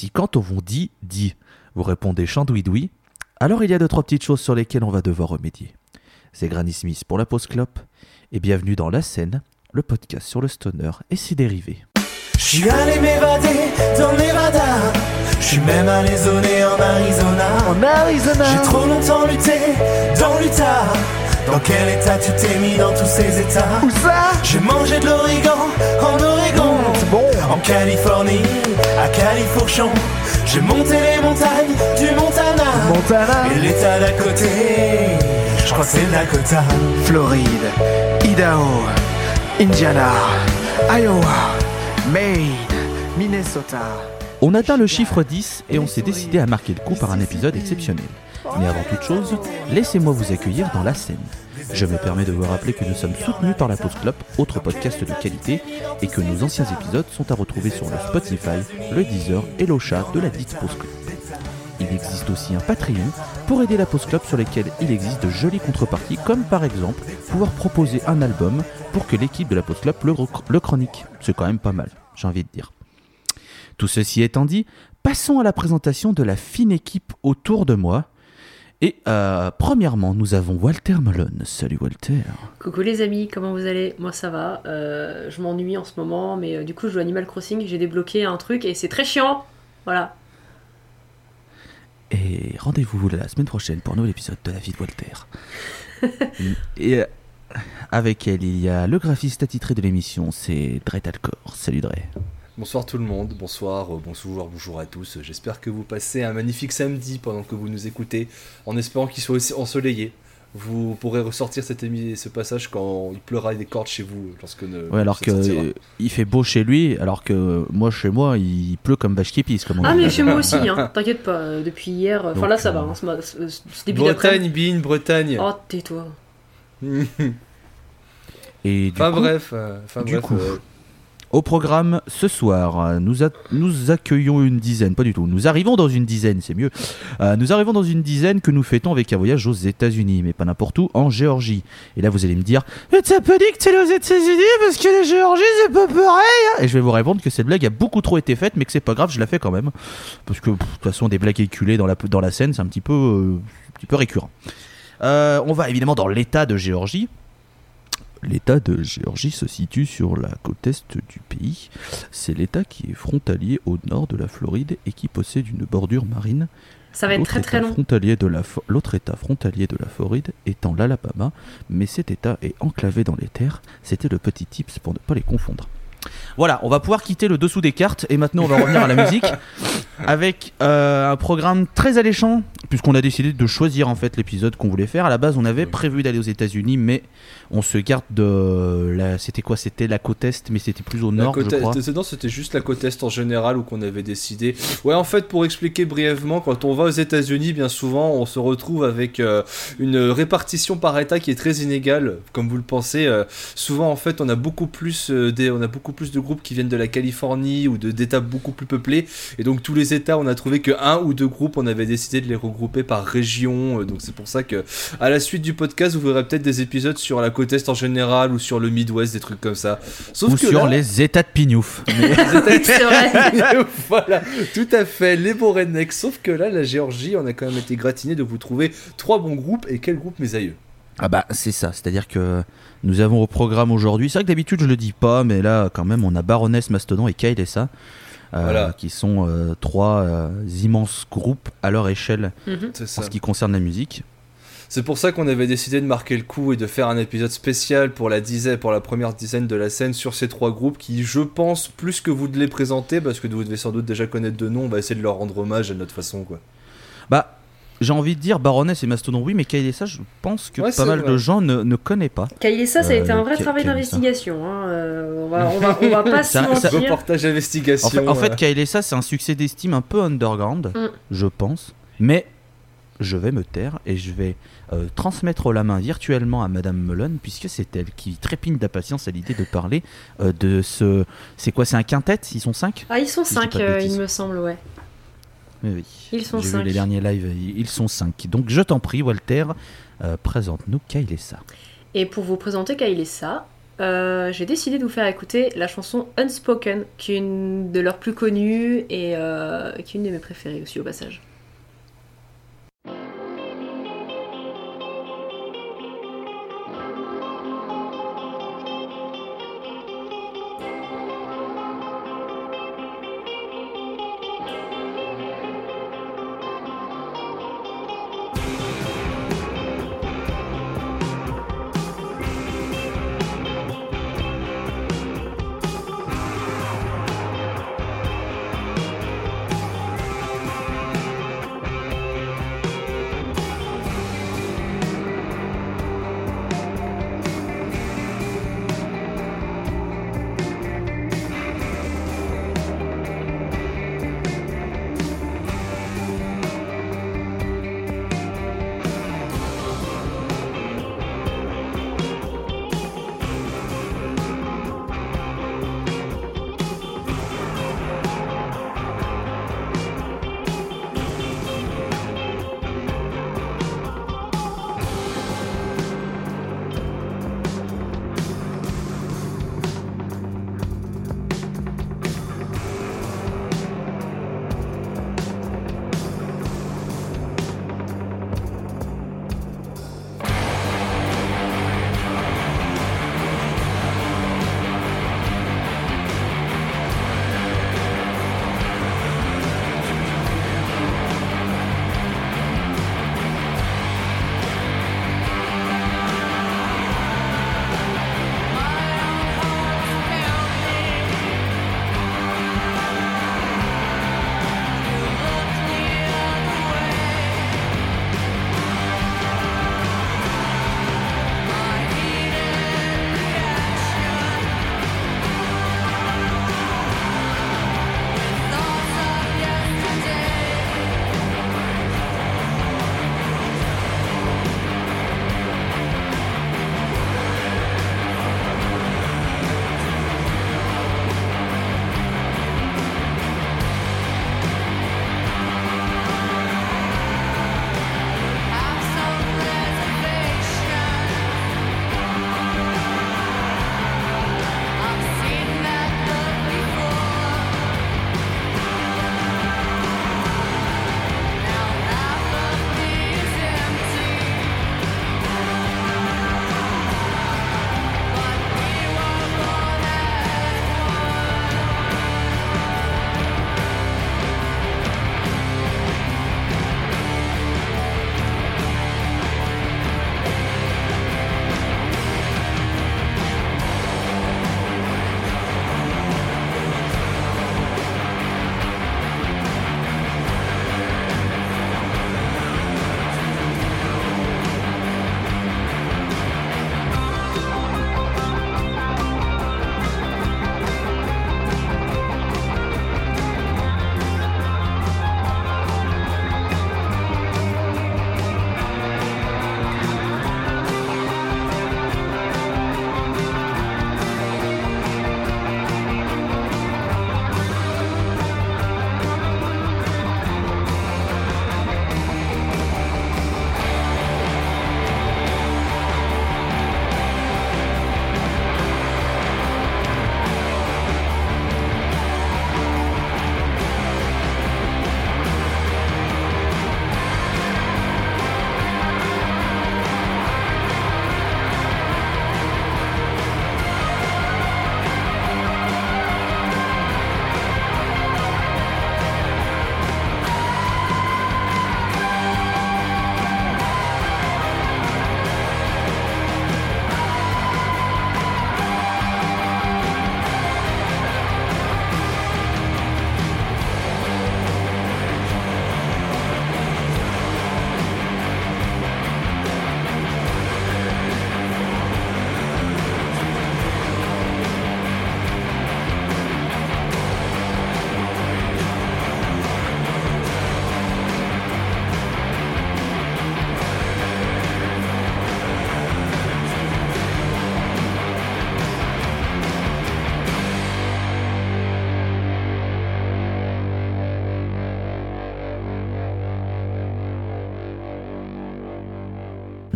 Si quand on vous dit dit, vous répondez chandouidoui, alors il y a deux trois petites choses sur lesquelles on va devoir remédier. C'est Granny Smith pour la pause clope et bienvenue dans La Scène, le podcast sur le stoner et ses dérivés. Je suis allé m'évader dans le Nevada. Je suis même allé zoner en Arizona. En Arizona J'ai trop longtemps lutté dans l'Utah. Dans quel état tu t'es mis dans tous ces états? Où ça? J'ai mangé de l'origan en Oregon. En Californie, à Califourchon. J'ai monté les montagnes du Montana. Montana Et l'état d'à côté, je crois que c'est le Dakota. Floride, Idaho, Indiana, Iowa, Maine, Minnesota. On atteint le chiffre 10 et on s'est décidé à marquer le coup par un épisode exceptionnel. Mais avant toute chose, laissez-moi vous accueillir dans la scène. Je me permets de vous rappeler que nous sommes soutenus par la Pause Club, autre podcast de qualité, et que nos anciens épisodes sont à retrouver sur le Spotify, le Deezer et l'Ocha de la dite Pause Club. Il existe aussi un Patreon pour aider la Pause Club sur lequel il existe de jolies contreparties, comme par exemple pouvoir proposer un album pour que l'équipe de la Pause Club le, le chronique. C'est quand même pas mal, j'ai envie de dire. Tout ceci étant dit, passons à la présentation de la fine équipe autour de moi. Et euh, premièrement, nous avons Walter Malone. Salut Walter. Coucou les amis, comment vous allez? Moi ça va, Euh, je m'ennuie en ce moment, mais euh, du coup je joue Animal Crossing, j'ai débloqué un truc et c'est très chiant Voilà. Et rendez-vous la semaine prochaine pour un nouvel épisode de la vie de Walter. Et euh, avec elle, il y a le graphiste attitré de l'émission, c'est Dre Talcor. Salut Dre. Bonsoir tout le monde, bonsoir, euh, bonjour, bonjour à tous. J'espère que vous passez un magnifique samedi pendant que vous nous écoutez, en espérant qu'il soit aussi ensoleillé. Vous pourrez ressortir cette ce passage quand il pleura des cordes chez vous, lorsque ne. Ouais, alors que sortira. euh, il fait beau chez lui, alors que moi chez moi, il pleut comme vache qui pisse, comme on Ah dit. mais chez moi aussi, hein. t'inquiète pas, euh, depuis hier, euh, enfin là ça va, euh, hein, ce, ma- ce- ce début. Bretagne, Bean, Bretagne. Oh tais-toi. Et du enfin coup, bref, euh, enfin du bref. coup, euh, Au programme ce soir, nous, accueillons une dizaine, pas du tout, nous arrivons dans une dizaine, c'est mieux. Euh, nous arrivons dans une dizaine que nous fêtons avec un voyage aux États-Unis, mais pas n'importe où, en Géorgie. Et là, vous allez me dire, mais t'as pas dit que t'allais aux États-Unis parce que la Géorgie c'est pas pareil hein Et je vais vous répondre que cette blague a beaucoup trop été faite, mais que c'est pas grave, je la fais quand même. Parce que, de toute façon, des blagues éculées dans la, dans la scène, c'est un petit peu, euh, un petit peu récurrent. Euh, on va évidemment dans l'état de Géorgie. L'état de Géorgie se situe sur la côte est du pays. C'est l'état qui est frontalier au nord de la Floride et qui possède une bordure marine. Ça va être L'autre très très état long. frontalier de la fo- L'autre état frontalier de la Floride étant l'Alabama, mais cet état est enclavé dans les terres. C'était le petit tips pour ne pas les confondre. Voilà, on va pouvoir quitter le dessous des cartes et maintenant on va revenir à la musique avec euh, un programme très alléchant puisqu'on a décidé de choisir en fait l'épisode qu'on voulait faire. À la base, on avait prévu d'aller aux États-Unis, mais on se garde de la. C'était quoi? C'était la côte est, mais c'était plus au La nord, côte je crois. non, c'était juste la côte est en général où qu'on avait décidé. Ouais, en fait, pour expliquer brièvement, quand on va aux États-Unis, bien souvent, on se retrouve avec euh, une répartition par État qui est très inégale, comme vous le pensez. euh, souvent, en fait, on a beaucoup plus euh, des, on a beaucoup plus de groupes qui viennent de la Californie ou de d'États beaucoup plus peuplés, et donc tous les États, on a trouvé que un ou deux groupes, on avait décidé de les regrouper par région. euh, donc c'est pour ça que, à la suite du podcast, vous verrez peut-être des épisodes sur la côte est en général ou sur le Midwest, des trucs comme ça. Sauf Ou que sur là- les états de pignouf. voilà, tout à fait, les beaux rednecks. Sauf que là, la Géorgie, on a quand même été gratiné de vous trouver trois bons groupes. Et quel groupe, mes aïeux? Ah bah c'est ça, c'est-à-dire que nous avons au programme aujourd'hui, c'est vrai que d'habitude je le dis pas, mais là quand même on a Baroness, Mastodon et Kyle et ça, Voilà. qui sont euh, trois euh, immenses groupes à leur échelle. C'est en ce qui concerne la musique. C'est pour ça qu'on avait décidé de marquer le coup et de faire un épisode spécial pour la dizaine, pour la première dizaine de la scène sur ces trois groupes qui, je pense, plus que vous de les présenter, parce que vous devez sans doute déjà connaître de nom, on va essayer de leur rendre hommage à notre façon, quoi. Bah j'ai envie de dire Baroness et Mastodon oui, mais ça je pense que Ouais, pas mal vrai. de gens ne, ne connaissent pas. Et ça, a été Euh, un vrai Kyle- travail d'investigation. Hein. euh, on, va, on, va, on va pas se mentir. Reportage investigation. En fait, en fait euh, ça c'est un succès d'estime un peu underground, Mm. je pense, mais je vais me taire et je vais euh, transmettre la main virtuellement à Madame Melon, puisque c'est elle qui trépigne d'impatience à l'idée de parler euh, de ce. C'est quoi C'est un quintet? Ils sont cinq? Ah, ils sont Si je dis 5, pas de bêtises. il me semble, ouais. Oui, oui. Ils sont J'ai vu cinq. les derniers lives, ils sont cinq. Donc je t'en prie, Walter, euh, présente-nous Kyle et pour vous présenter ça, euh, j'ai décidé de vous faire écouter la chanson Unspoken, qui est une de leurs plus connues et euh, qui est une de mes préférées aussi au passage.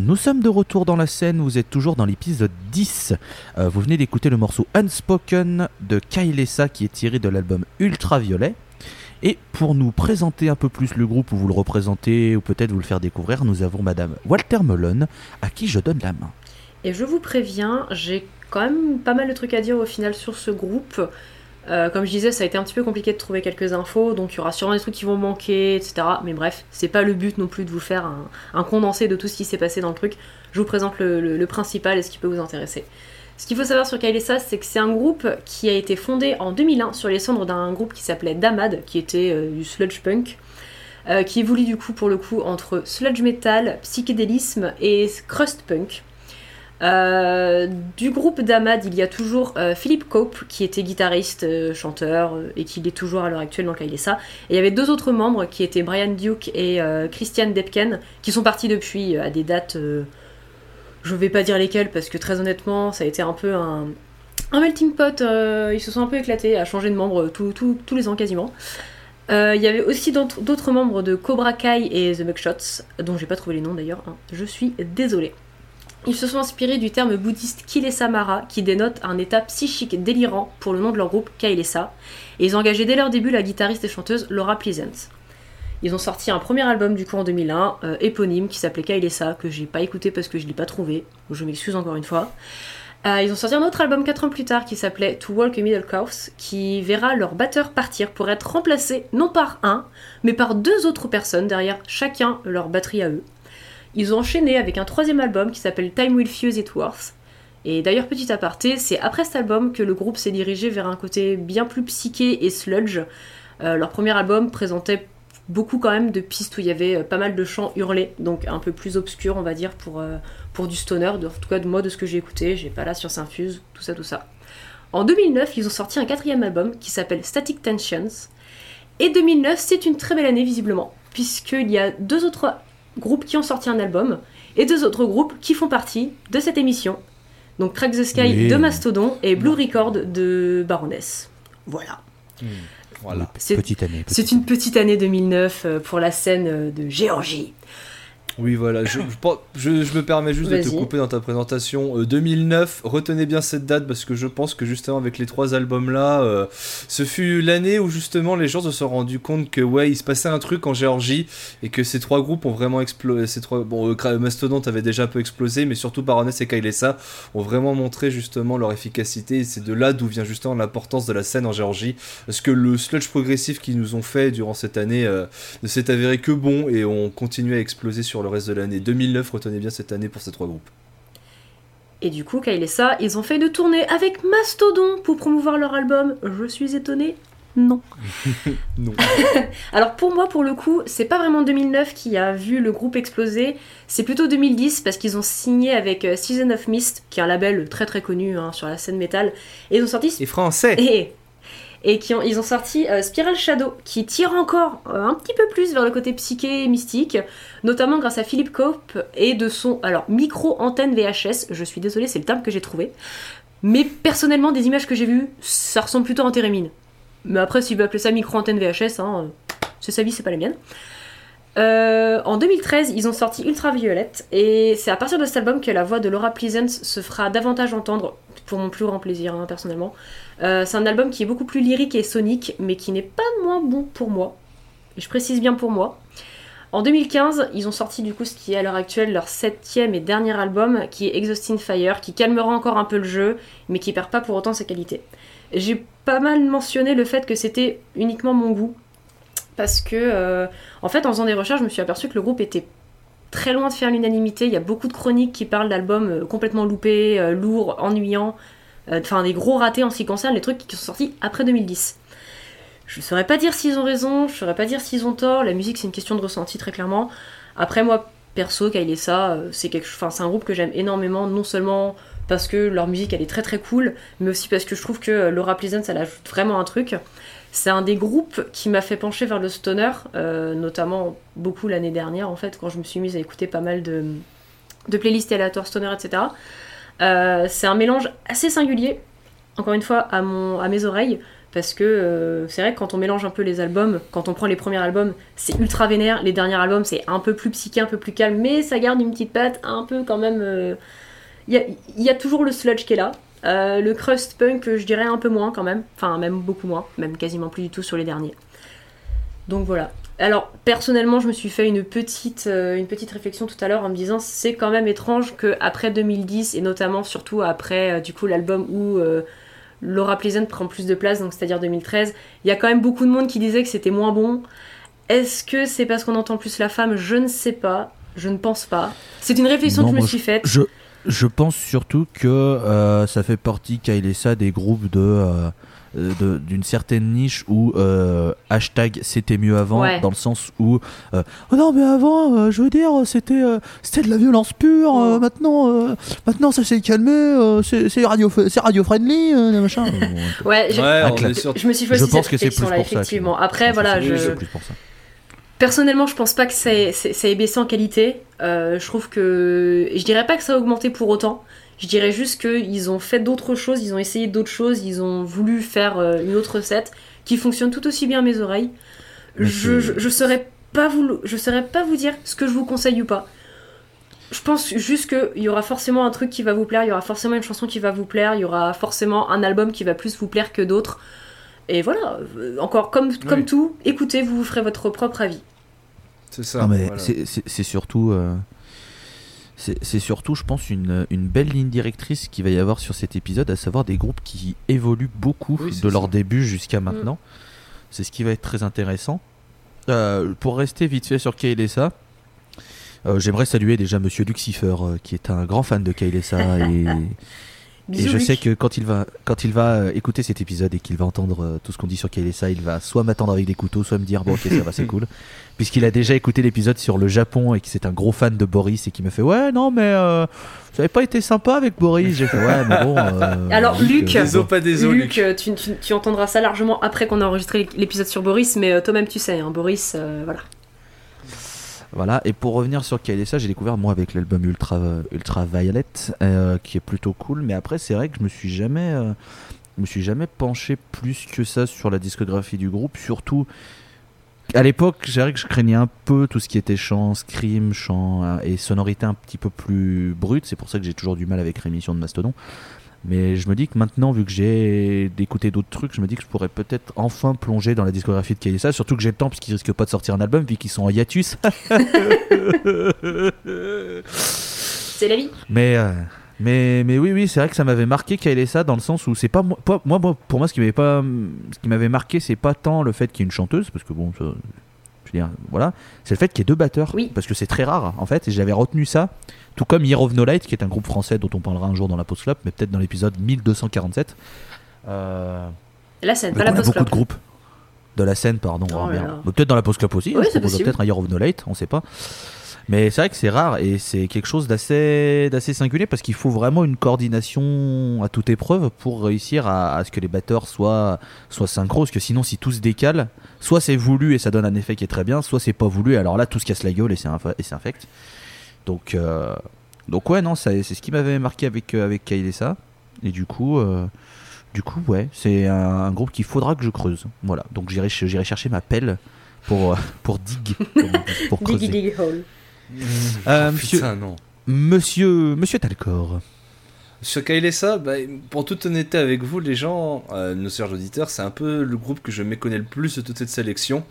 Nous sommes de retour dans la scène, vous êtes toujours dans l'épisode 10. Euh, vous venez d'écouter le morceau Unspoken de Kailessa qui est tiré de l'album Ultraviolet. Et pour nous présenter un peu plus le groupe, ou vous le représenter, ou peut-être vous le faire découvrir, nous avons Madame Walter Melon, à qui je donne la main. Et je vous préviens, j'ai quand même pas mal de trucs à dire au final sur ce groupe. Euh, comme je disais, ça a été un petit peu compliqué de trouver quelques infos, donc il y aura sûrement des trucs qui vont manquer, etc. Mais bref, c'est pas le but non plus de vous faire un, condensé de tout ce qui s'est passé dans le truc. Je vous présente le principal et ce qui peut vous intéresser. Ce qu'il faut savoir sur Kailessa, c'est que c'est un groupe qui a été fondé en 2001 sur les cendres d'un groupe qui s'appelait Damad, qui était euh, du sludge punk, euh, qui évolue du coup pour le coup entre sludge metal, psychédélisme et crust punk. Euh, du groupe Damad, il y a toujours euh, Philippe Cope, qui était guitariste, euh, chanteur, et qui l'est toujours à l'heure actuelle dans Kailessa. Et il y avait deux autres membres, qui étaient Brian Duke et Christian Depken, qui sont partis depuis à des dates, je vais pas dire lesquelles, parce que très honnêtement, ça a été un peu un, melting pot, ils se sont un peu éclatés à changer de tout- tous les ans quasiment. Il y avait aussi d'autres d'autres membres de Cobra Kai et The Mugshots, dont j'ai pas trouvé les noms d'ailleurs, hein. je suis désolée. Ils se sont inspirés du terme bouddhiste Kilesa Mara, qui dénote un état psychique délirant pour le nom de leur groupe Kailesa, et ils ont engagé dès leur début la guitariste et chanteuse Laura Pleasant. Ils ont sorti un premier album du coup en 2001, euh, éponyme, qui s'appelait Kailesa, que j'ai pas écouté parce que je l'ai pas trouvé, je m'excuse encore une fois. Euh, ils ont sorti un autre album 4 ans plus tard qui s'appelait To Walk a Middle Course, qui verra leur batteur partir pour être remplacé non par un, mais par deux autres personnes derrière chacun leur batterie à eux. Ils ont enchaîné avec un troisième album qui s'appelle Time Will Fuse It Worth. Et d'ailleurs, petit aparté, c'est après cet album que le groupe s'est dirigé vers un côté bien plus psyché et sludge. Euh, leur premier album présentait beaucoup quand même de pistes où il y avait euh, pas mal de chants hurlés, donc un peu plus obscur, on va dire, pour, euh, pour du stoner. De- en tout cas, de moi, de ce que j'ai écouté, j'ai pas la science infuse, tout ça, tout ça. En 2009, ils ont sorti un quatrième album qui s'appelle Static Tensions. Et 2009, c'est une très belle année, visiblement, puisqu'il y a deux autres groupes qui ont sorti un album et deux autres groupes qui font partie de cette émission. Donc Crack the Sky Oui. de Mastodon et Blue Record de Baroness. Voilà. Voilà. C'est- Petite année. C'est une petite année 2009 euh, pour la scène euh, de Géorgie. Oui, voilà, je, je, me permets juste de te couper dans ta présentation. Euh, 2009, retenez bien cette date parce que je pense que justement avec les trois albums-là, euh, ce fut l'année où justement les gens se sont rendus compte que ouais, il se passait un truc en Géorgie et que ces trois groupes ont vraiment explosé. Ces trois, bon, euh, Cra- Mastodon avait déjà un peu explosé, mais surtout Baroness et Kailessa ont vraiment montré justement leur efficacité. Et c'est de là d'où vient justement l'importance de la scène en Géorgie, parce que le sludge progressif qu'ils nous ont fait durant cette année euh, ne s'est avéré que bon et on continue à exploser sur le reste de l'année. 2009, retenez bien cette année pour ces trois groupes. Et du coup, Kyle et ça, ils ont fait une tournée avec Mastodon pour promouvoir leur album. Je suis étonnée Non. Non. Alors pour moi, pour le coup, c'est pas vraiment 2009 qui a vu le groupe exploser, c'est plutôt 2010 parce qu'ils ont signé avec euh, Season of Mist, qui est un label très très connu hein, sur la scène métal, et ils ont sorti Et français et, et qui ont, ils ont sorti euh, Spiral Shadow, qui tire encore euh, un petit peu plus vers le côté psyché et mystique, notamment grâce à Philippe Cope et de son alors micro-antenne VHS. Je suis désolée, c'est le terme que j'ai trouvé. Mais personnellement, des images que j'ai vues, ça ressemble plutôt à un térémine. Mais après, s'il veut appeler ça micro-antenne VHS, hein, c'est sa vie, c'est pas la mienne. Euh, en 2013, ils ont sorti Ultraviolet, et c'est à partir de cet album que la voix de Laura Pleasant se fera davantage entendre, pour mon plus grand plaisir, hein, personnellement. Euh, c'est un album qui est beaucoup plus lyrique et sonique, mais qui n'est pas moins bon pour moi. Et je précise bien pour moi. En 2015, ils ont sorti du coup ce qui est à l'heure actuelle leur septième et dernier album, qui est Exhausting Fire, qui calmera encore un peu le jeu, mais qui perd pas pour autant sa qualité. J'ai pas mal mentionné le fait que c'était uniquement mon goût, parce que euh, en fait, en faisant des recherches, je me suis aperçu que le groupe était très loin de faire l'unanimité. Il y a beaucoup de chroniques qui parlent d'albums euh, complètement loupés, euh, lourds, ennuyants, euh, enfin des gros ratés en ce qui concerne les trucs qui sont sortis après 2010. Je ne saurais pas dire s'ils ont raison, je ne saurais pas dire s'ils ont tort. La musique, c'est une question de ressenti, très clairement. Après, moi, perso, euh, c'est quelque... c'est un groupe que j'aime énormément, non seulement parce que leur musique, elle est très très cool, mais aussi parce que je trouve que Laura Pleasant, elle ajoute vraiment un truc. C'est un des groupes qui m'a fait pencher vers le stoner, euh, notamment beaucoup l'année dernière, en fait, quand je me suis mise à écouter pas mal de, playlists aléatoires stoner, etc. Euh, c'est un mélange assez singulier, encore une fois, à, mes oreilles, Parce que euh, c'est vrai que quand on mélange un peu les albums, quand on prend les premiers albums, c'est ultra vénère. Les derniers albums, c'est un peu plus psyché, un peu plus calme, mais ça garde une petite patte un peu quand même. il y a toujours le sludge qui est là. Euh, le crust punk, je dirais un peu moins quand même. Enfin, même beaucoup moins. Même quasiment plus du tout sur les derniers. Donc voilà. Alors, personnellement, je me suis fait une petite, euh, une petite réflexion tout à l'heure en me disant c'est quand même étrange qu'après 2010, et notamment surtout après euh, du coup l'album où Laura Pleasant prend plus de place, donc c'est-à-dire 2013, il y a quand même beaucoup de monde qui disait que c'était moins bon. Est-ce que c'est parce qu'on entend plus la femme? Je ne sais pas. Je ne pense pas. C'est une réflexion Non, que je me suis faite. Je, je pense surtout que euh, ça fait partie, Kyle et ça, des groupes de. euh, de- d'une certaine niche où euh, hashtag c'était mieux avant Ouais. dans le sens où euh, oh non mais avant euh, je veux dire c'était euh, c'était de la violence pure Oh. maintenant euh, maintenant ça s'est calmé euh, c'est radio c'est radio friendly euh, machin Ouais, Ah, on est sur. je me suis fait Je aussi pense cette que c'est plus pour ça, effectivement. Après, je pense voilà, que c'est je, plus pour ça. Personnellement, je pense pas que ça ait, c'est- ça ait baissé en qualité. Euh, je trouve que. Je dirais pas que ça a augmenté pour autant. Je dirais juste qu'ils ont fait d'autres choses, ils ont essayé d'autres choses, ils ont voulu faire euh, une autre recette qui fonctionne tout aussi bien à mes oreilles. Mais Je, je, je saurais pas vous, je saurais pas vous dire ce que je vous conseille ou pas. Je pense juste qu'il y aura forcément un truc qui va vous plaire, il y aura forcément une chanson qui va vous plaire, il y aura forcément un album qui va plus vous plaire que d'autres. Et voilà, encore comme, comme Oui. tout, écoutez, vous vous ferez votre propre avis. C'est ça. Non, mais voilà. c'est- surtout, euh, c'est c'est surtout, je pense, une, une belle ligne directrice qu'il va y avoir sur cet épisode, à savoir des groupes qui évoluent beaucoup Oui, de leur ça. début jusqu'à maintenant. C'est ce qui va être très intéressant. Euh, pour rester vite fait sur Kailessa, euh, j'aimerais saluer déjà Monsieur Lucifer, euh, qui est un grand fan de Kailessa et, et je Luc. sais que quand il va, quand il va euh, écouter cet épisode et qu'il va entendre euh, tout ce qu'on dit sur Kailessa, il va soit m'attendre avec des couteaux, soit me dire bon ok ça va c'est cool. Puisqu'il a déjà écouté l'épisode sur le Japon et que c'est un gros fan de Boris et qui me fait ouais non mais euh, vous avez pas été sympa avec Boris. J'ai fait ouais mais bon. euh, Alors, Luc- euh, pas tu, tu- tu entendras ça largement après qu'on a enregistré l'épisode sur Boris, mais euh, toi-même tu sais, hein, Boris, euh, voilà. Voilà, et pour revenir sur Kailessa, j'ai découvert moi avec l'album Ultra, Violet, euh, qui est plutôt cool, mais après c'est vrai que je me suis jamais, euh, me suis jamais penché plus que ça sur la discographie du groupe, surtout à l'époque, j'ai vrai que je craignais un peu tout ce qui était chant, scream, chant euh, et sonorité un petit peu plus brute, c'est pour ça que j'ai toujours du mal avec l'émission de Mastodon. Mais je me dis que maintenant, vu que j'ai d'écouter d'autres trucs, je me dis que je pourrais peut-être enfin plonger dans la discographie de Kailessa, surtout que j'ai le temps, puisqu'ils risquent pas de sortir un album, vu qu'ils sont en hiatus. C'est la vie. mais, euh, mais, mais oui, oui, c'est vrai que ça m'avait marqué Kailessa dans le sens où c'est pas, moi- pas- moi, moi, pour moi, ce qui m'avait pas, ce qui m'avait marqué, c'est pas tant le fait qu'il y ait une chanteuse, parce que bon, ça, dire, voilà, c'est le fait qu'il y ait deux batteurs, Oui. parce que c'est très rare en fait, et j'avais retenu ça, tout comme Year of No Light, qui est un groupe français dont on parlera un jour dans la Post Club, mais peut-être dans l'épisode 1247. Euh, La scène, pas la post beaucoup de groupes de la scène, pardon. Oh Peut-être dans la Post Club aussi. Oui, proposera possible. peut-être un Year of No Late, on sait pas. Mais c'est vrai que c'est rare et c'est quelque chose d'assez d'assez singulier parce qu'il faut vraiment une coordination à toute épreuve pour réussir à, à ce que les batteurs soient soient synchro. Parce que sinon si tout se décale soit c'est voulu et ça donne un effet qui est très bien soit c'est pas voulu. Et alors là tout se casse la gueule et c'est inf- et c'est infect. Donc euh, donc ouais non ça- c'est ce qui m'avait marqué avec euh, avec Kailessa et du coup euh, du coup ouais c'est un, un groupe qu'il faudra que je creuse. Voilà. Donc j'irai ch- j'irai chercher ma pelle pour pour dig pour creuser. Diggy Diggy Hole. Euh, Oh, monsieur- putain, non. Monsieur, Monsieur Talcor. Sur Kailessa, bah, pour toute honnêteté avec vous, les gens, euh, nos chers auditeurs, c'est un peu le groupe que je méconnais le plus de toute cette sélection.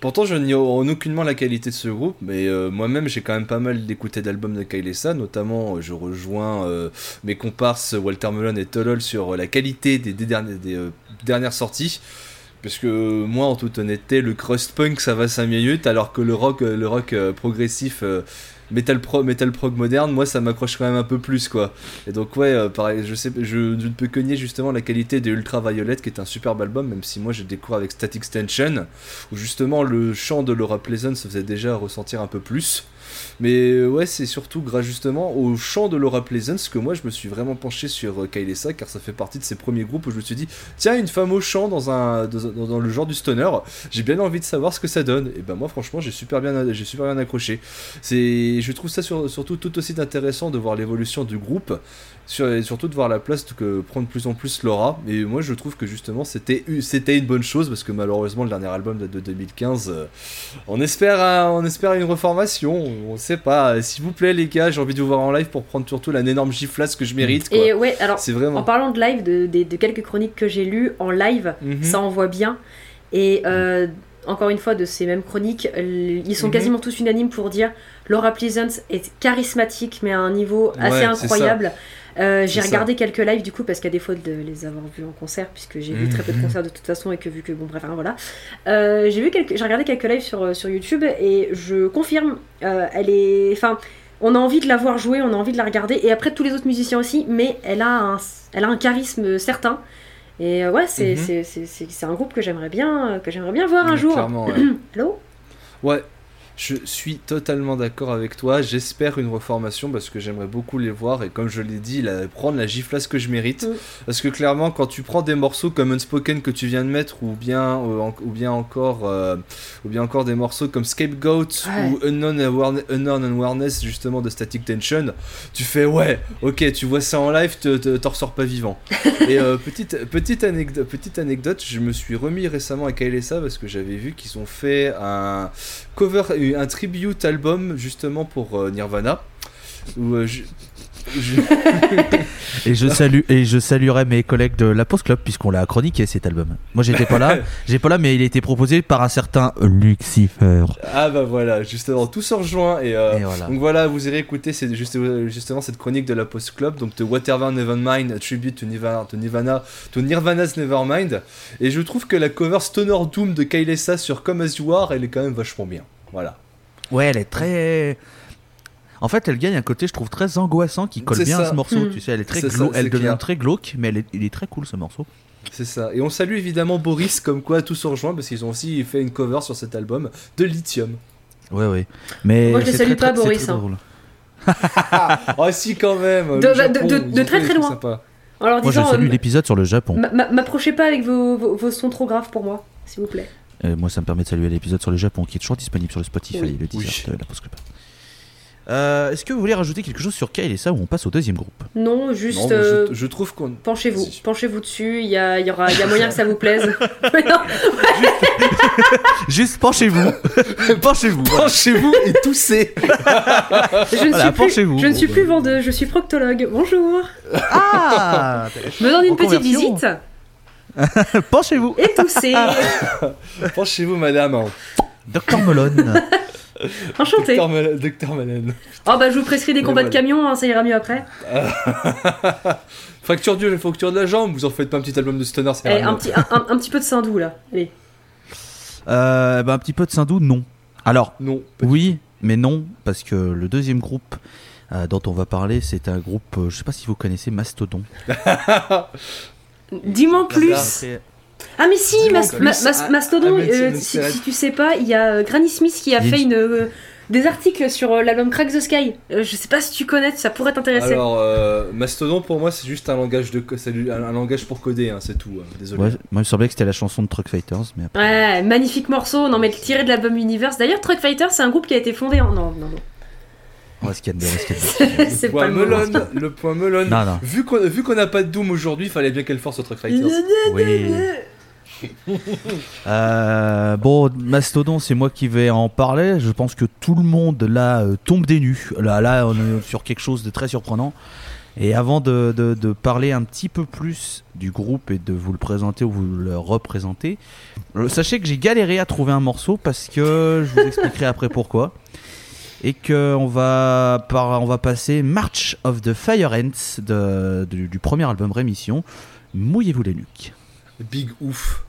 Pourtant, je n'ignore en aucunement la qualité de ce groupe, mais euh, moi-même, j'ai quand même pas mal d'écouter d'albums de Kailessa, notamment, euh, je rejoins euh, mes comparses Walter Melon et Tolol sur euh, la qualité des, des derniers- des, euh, dernières sorties. Parce que moi, en toute honnêteté, le crust punk ça va 5 minutes, alors que le rock, euh, le rock euh, progressif, euh, metal, pro, metal prog moderne, moi ça m'accroche quand même un peu plus quoi. Et donc ouais, pareil, je sais, je, ne peux nier justement la qualité de Ultraviolet, qui est un superbe album, même si moi je découvre avec Static Tension, où justement le chant de Laura Pleasant se faisait déjà ressentir un peu plus. Mais euh, ouais, c'est surtout grâce justement au chant de Laura Pleasance que moi je me suis vraiment penché sur euh, Kailessa, car ça fait partie de ces premiers groupes où je me suis dit, tiens, une femme au chant dans, un, dans, le genre du stoner, j'ai bien envie de savoir ce que ça donne. Et ben moi franchement j'ai super bien, accroché. C'est je trouve ça sur- surtout tout aussi intéressant de voir l'évolution du groupe, sur- et surtout de voir la place que prend de plus en plus Laura. Et moi, je trouve que justement, c'était une bonne chose parce que malheureusement, le dernier album date de 2015. euh, on espère, un- on espère une reformation. On sait pas. S'il vous plaît, les gars, j'ai envie de vous voir en live pour prendre surtout la énorme giflasse que je mérite. Quoi. Et ouais, alors C'est en vraiment. parlant de live, de, de- de quelques chroniques que j'ai lues en live, Mhm. ça envoie bien. Et euh, encore une fois, de ces mêmes chroniques, euh, ils sont Mhm. quasiment tous unanimes pour dire Laura Pleasant est charismatique, mais à un niveau assez Ouais, incroyable. Euh, j'ai regardé quelques lives du coup parce qu'à défaut de les avoir vus en concert puisque j'ai vu très peu de Mhm. concerts de toute façon et que vu que bon bref hein, voilà Euh, j'ai vu quelques j'ai regardé quelques lives sur, euh, sur YouTube et je confirme euh, elle est enfin on a envie de la voir jouer on a envie de la regarder et après tous les autres musiciens aussi mais elle a un elle a un charisme certain et ouais c'est Mhm. c'est- un groupe que j'aimerais bien que j'aimerais bien voir un jour Clairement, ouais. Allô? Ouais, je suis totalement d'accord avec toi. J'espère une reformation parce que j'aimerais beaucoup les voir et comme je l'ai dit, la- prendre la giflasse que je mérite. Mm. Parce que clairement, quand tu prends des morceaux comme Unspoken que tu viens de mettre ou bien, euh, ou bien, encore, euh, ou bien encore des morceaux comme Scapegoat Ouais. ou Unknown, Awareness justement de Static Tension, tu fais ouais, ok, tu vois ça en live, te- te- t'en ressors pas vivant. et euh, petite, petite, anecdote, petite anecdote, je me suis remis récemment à Kailessa parce que j'avais vu qu'ils ont fait un cover, un tribute album justement pour euh, Nirvana. Euh, je- Et je salue et je saluerai mes collègues de la Post Club puisqu'on l'a chroniqué cet album. Moi j'étais pas là, j'ai pas là mais il a été proposé par un certain Lucifer. ah bah voilà, justement, tout se rejoint et, euh, Et voilà. donc voilà, vous irez écouter c'est juste, justement cette chronique de la Post Club, donc de Whatever Nevermind, a tribute to Nirvana, to Nirvana, to Nirvana's Nevermind. Et je trouve que la cover Stoner Doom de Kailessa sur Come As You Are, elle est quand même vachement bien. Voilà. Ouais, elle est très en fait, elle gagne un côté, je trouve, très angoissant qui colle bien à ce morceau. Mm. Tu sais, elle est très ça, c'est elle devient clair. très glauque, mais elle est- il est très cool ce morceau. C'est ça. Et on salue évidemment Boris, comme quoi tout se rejoint, parce qu'ils ont aussi fait une cover sur cet album de Lithium. Ouais, ouais. Mais Moi, je le c'est salue très, pas, très- Boris, hein. drôle. Ah si quand même. De- très, très loin. sympas. alors Moi, je disons salue euh, l'épisode sur le Japon. m'a- m'a- m'approchez pas avec vos, vos, vos sons trop graves pour moi s'il vous plaît Euh, moi, ça me permet de saluer l'épisode sur le Japon qui est toujours disponible sur le Spotify, Oui. le teaser Oui. de la. Euh, Est-ce que vous voulez rajouter quelque chose sur Kyle et ça ou on passe au deuxième groupe non juste Non, euh, je, je trouve qu'on. Penchez-vous, penchez-vous dessus, il y a, il y aura, il y a moyen que ça vous plaise. Mais non, Juste penchez-vous Penchez-vous Penchez-vous et toussez. je ne Voilà, suis plus, penchez-vous. je ne suis plus vendeuse, je suis proctologue. Bonjour. Ah Me donne une En petite visite Penchez-vous et toussez. Penchez-vous, madame. Docteur Melone Enchanté. Docteur Mal- Docteur. Oh bah je vous prescris des combats de voilà. camions, hein, ça ira mieux après. Fracture du, fracture de la jambe. Vous en faites pas un petit album de stoner, c'est Eh, un, petit, un, un- un petit peu de Sindou là. Allez. euh, bah, Un petit peu de Sindou, non. Alors, Non. oui, mais non, parce que le deuxième groupe euh, dont on va parler, c'est un groupe, euh, je sais pas si vous connaissez, Mastodon. Dis-moi en plus. Ah mais si, Mas- Mas- Mastodon, ah, euh, si, tu sais pas, il y a euh, Granny Smith qui a fait une- euh, des articles sur euh, l'album Crack the Sky. Euh, je sais pas si tu connais, ça pourrait t'intéresser. Alors, euh, Mastodon pour moi c'est juste un langage de, un, un langage pour coder, hein, c'est tout. hein, Désolé. Ouais, moi, il me semblait que c'était la chanson de Truck Fighters, mais après... Ouais, magnifique morceau, non mais tiré de l'album Universe. D'ailleurs, Truck Fighter, c'est un groupe qui a été fondé en... Non, non, non. on va se calmer, on va se calmer. c'est point pas melon, le point melon. Non, non. Vu qu'on vu qu'on n'a pas de Doom aujourd'hui, il fallait bien qu'elle force au Truck Fighters. Oui. Euh, bon, Mastodon, c'est moi qui vais en parler. Je pense que tout le monde là euh, tombe des nues. Là, là, on est sur quelque chose de très surprenant. Et avant de, parler un petit peu plus du groupe et de vous le présenter ou vous le représenter, euh, sachez que j'ai galéré à trouver un morceau parce que je vous expliquerai après pourquoi. Et que on va, va passer March of the Fire Ants du premier album Rémission. Mouillez-vous les nuques. Big ouf.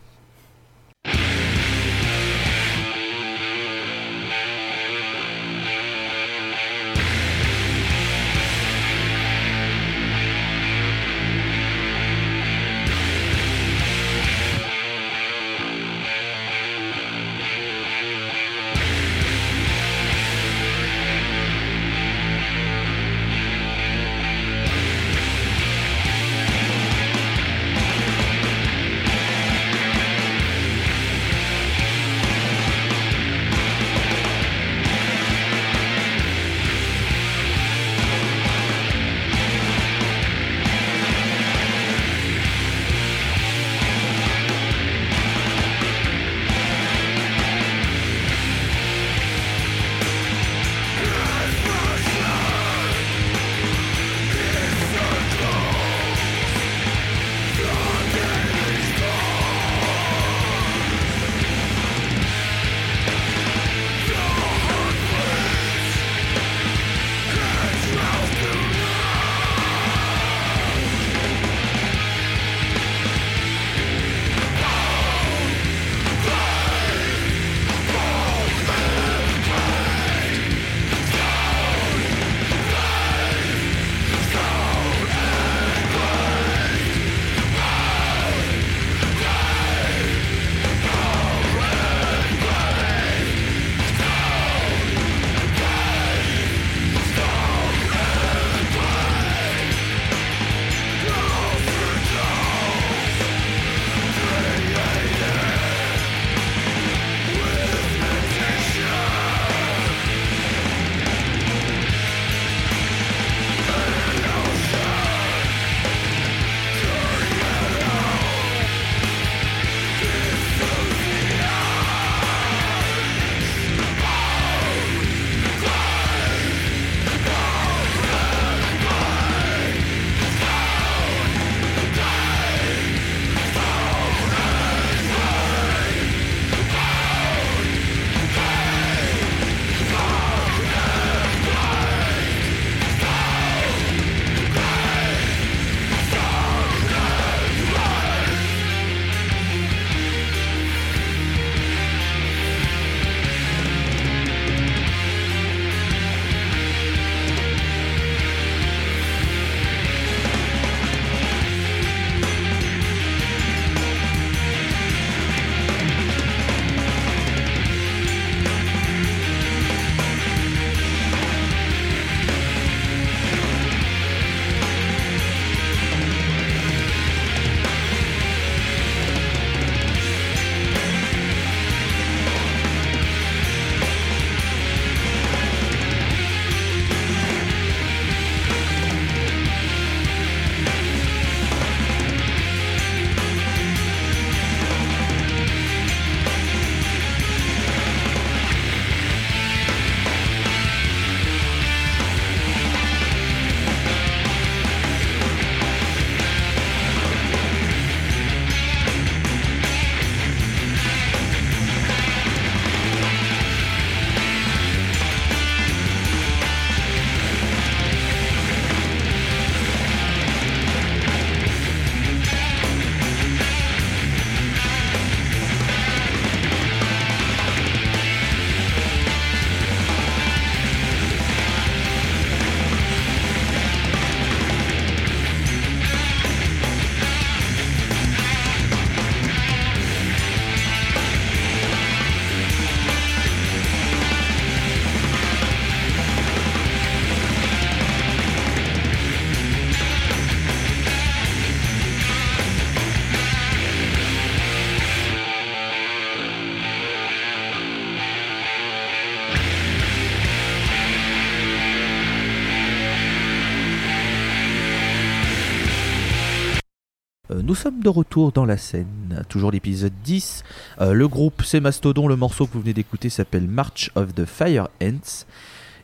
Nous sommes de retour dans la scène, toujours l'épisode 10. Euh, le groupe c'est Mastodon, le morceau que vous venez d'écouter s'appelle March of the Fire Ants.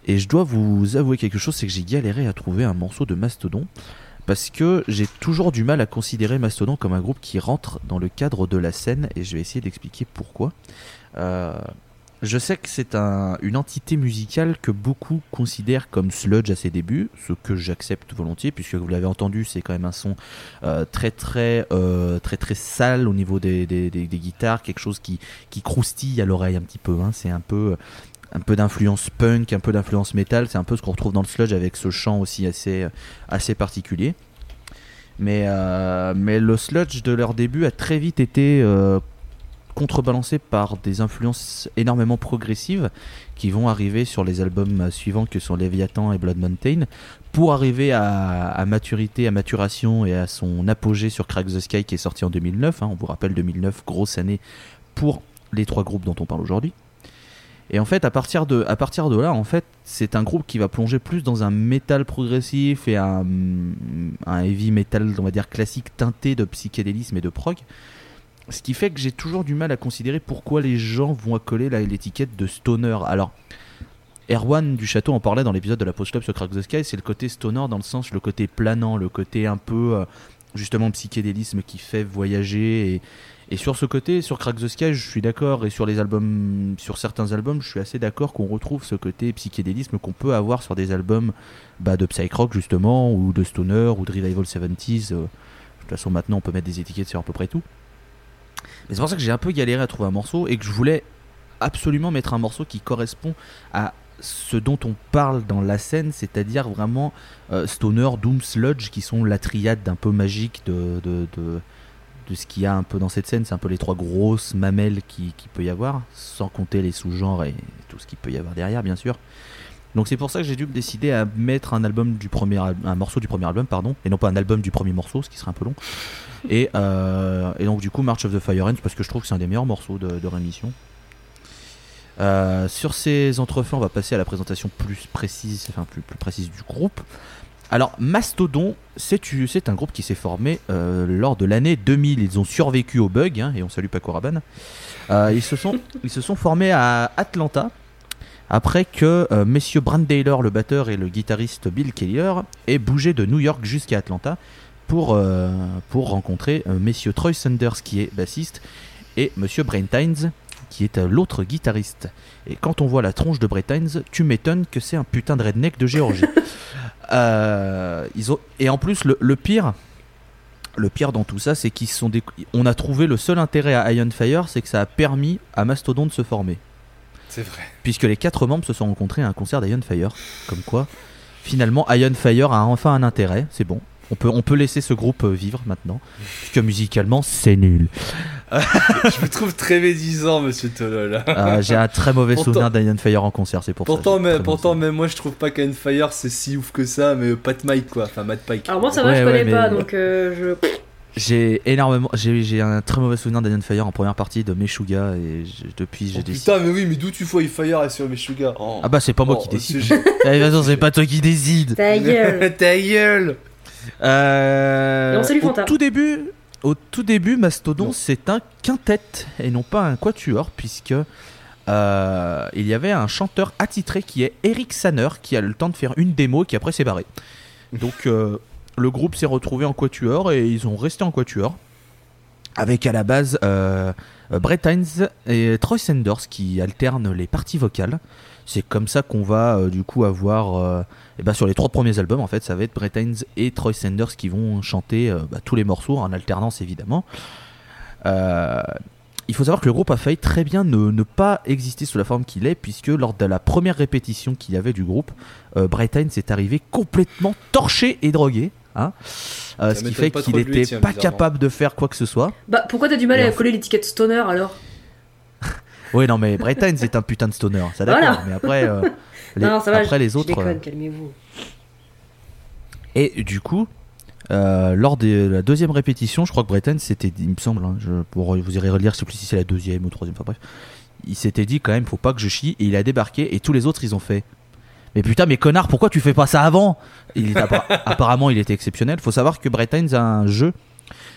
Et je dois vous avouer quelque chose, c'est que j'ai galéré à trouver un morceau de Mastodon. Parce que j'ai toujours du mal à considérer Mastodon comme un groupe qui rentre dans le cadre de la scène, et je vais essayer d'expliquer pourquoi. Euh, je sais que c'est un- une entité musicale que beaucoup considèrent comme sludge à ses débuts, ce que j'accepte volontiers, puisque vous l'avez entendu, c'est quand même un son euh, très très euh, très très sale au niveau des, des- guitares, quelque chose qui, qui croustille à l'oreille un petit peu. hein. C'est un peu un peu d'influence punk, un peu d'influence métal. C'est un peu ce qu'on retrouve dans le sludge avec ce chant aussi assez assez particulier. Mais, euh, mais le sludge de leur début a très vite été contrebalancé par des influences énormément progressives qui vont arriver sur les albums suivants que sont Leviathan et Blood Mountain pour arriver à, à maturité, à maturation et à son apogée sur Crack the Sky qui est sorti en 2009. hein. on vous rappelle 2009, grosse année pour les trois groupes dont on parle aujourd'hui. Et en fait, à partir de, à partir de là, en fait, c'est un groupe qui va plonger plus dans un métal progressif et un, un heavy metal, on va dire classique, teinté de psychédélisme et de prog. Ce qui fait que j'ai toujours du mal à considérer pourquoi les gens vont accoler l'étiquette de stoner. Alors, Erwan du Château en parlait dans l'épisode de la Post Club sur Crack the Sky, c'est le côté stoner dans le sens, le côté planant, le côté un peu, euh, justement, psychédélisme qui fait voyager. Et, sur ce côté, sur Crack the Sky, je suis d'accord, et sur les albums, sur certains albums, je suis assez d'accord qu'on retrouve ce côté psychédélisme qu'on peut avoir sur des albums bah, de psych rock justement, ou de stoner, ou de revival 70s. euh, de toute façon, maintenant, on peut mettre des étiquettes sur à peu près tout. C'est pour ça que j'ai un peu galéré à trouver un morceau et que je voulais absolument mettre un morceau qui correspond à ce dont on parle dans la scène, c'est-à-dire vraiment euh, stoner, doom, sludge, qui sont la triade un peu magique de, de, de, de ce qu'il y a un peu dans cette scène. C'est un peu les trois grosses mamelles qui, qui peut y avoir, sans compter les sous-genres et tout ce qu'il peut y avoir derrière, bien sûr. Donc c'est pour ça que j'ai dû me décider à mettre un album du premier un morceau du premier album pardon et non pas un album du premier morceau ce qui serait un peu long. Et, euh, et donc du coup March of the Fire Ants parce que je trouve que c'est un des meilleurs morceaux de, de rémission. Euh, sur ces entrefaits on va passer à la présentation plus précise enfin plus, plus précise du groupe. Alors Mastodon c'est un groupe qui s'est formé euh, lors de l'année 2000 ils ont survécu au bug hein, et on salue Paco Rabanne. Ils se sont ils se sont formés à Atlanta après que euh, messieurs Brandailer, le batteur, et le guitariste Bill Keller aient bougé de New York jusqu'à Atlanta pour, euh, pour rencontrer euh, messieurs Troy Sanders, qui est bassiste, et monsieur Braintines, qui est euh, l'autre guitariste. Et quand on voit la tronche de Braintines, tu m'étonnes que c'est un putain de redneck de Géorgie. Ils ont... Et en plus, le, le pire... Le pire dans tout ça, c'est qu'ils sont on a trouvé le seul intérêt à Iron Fire, c'est que ça a permis à Mastodon de se former C'est vrai. puisque les quatre membres se sont rencontrés à un concert d'Iron Fire. Comme quoi, finalement, Iron Fire a enfin un intérêt, c'est bon. On peut, on peut laisser ce groupe euh, vivre maintenant, puisque musicalement, c'est nul. Je me trouve très médisant, monsieur Tolol. Euh, J'ai un très mauvais Pourtant- souvenir d'Iron Fire en concert, c'est pour Pourtant, ça. mais, pourtant même moi, je trouve pas qu'Anne Fire c'est si ouf que ça, mais pas de Mike quoi. Enfin, Matt Pike. Alors moi ça va, Ouais, je ouais, connais mais- pas, donc euh, je... J'ai énormément, j'ai j'ai un très mauvais souvenir d'Iron Fire en première partie de Meshuga, et depuis, j'ai Oh, décidé. putain, mais oui, mais d'où tu vois Fire sur Meshuga oh. Ah bah, c'est pas moi Oh, qui décide. Eh, de toute façon, c'est pas toi qui décide. Ta gueule Ta gueule Euh, Et on salue au Fanta. tout début, au tout début, Mastodon c'est un quintet et non pas un quatuor puisque euh, il y avait un chanteur attitré qui est Eric Sanner qui a eu le temps de faire une démo qui après s'est barré. Donc euh, le groupe s'est retrouvé en quatuor et ils ont resté en quatuor avec à la base euh, euh, Hines et Troy Sanders qui alternent les parties vocales. C'est comme ça qu'on va euh, du coup avoir euh, et ben sur les trois premiers albums, en fait, ça va être Brett Hines et Troy Sanders qui vont chanter bah, tous les morceaux en alternance évidemment. Il faut savoir que le groupe a failli très bien ne, pas exister sous la forme qu'il est, puisque lors de la première répétition qu'il y avait du groupe, Brett Hines est arrivé complètement torché et drogué. Hein. Euh, ce qui fait qu'il était tiens, pas capable de faire quoi que ce soit. Bah pourquoi t'as du mal Et à enfin- coller l'étiquette stoner alors? Oui, non, mais Brett Hines est un putain de stoner, ça d'accord. Voilà. Mais après, euh, les, Non, ça va, après je, les je autres. euh, déconne, calmez-vous. Et du coup, euh, lors de la deuxième répétition, je crois que Breton s'était dit, il me semble, hein, je, pour, vous irez relire, je sais plus si c'est la deuxième ou troisième, enfin bref, il s'était dit quand même, faut pas que je chie, et il a débarqué, et tous les autres, ils ont fait. Mais putain, mais connard, pourquoi tu fais pas ça avant? Il est appara- Apparemment, il était exceptionnel. Faut savoir que Brett Hines a un jeu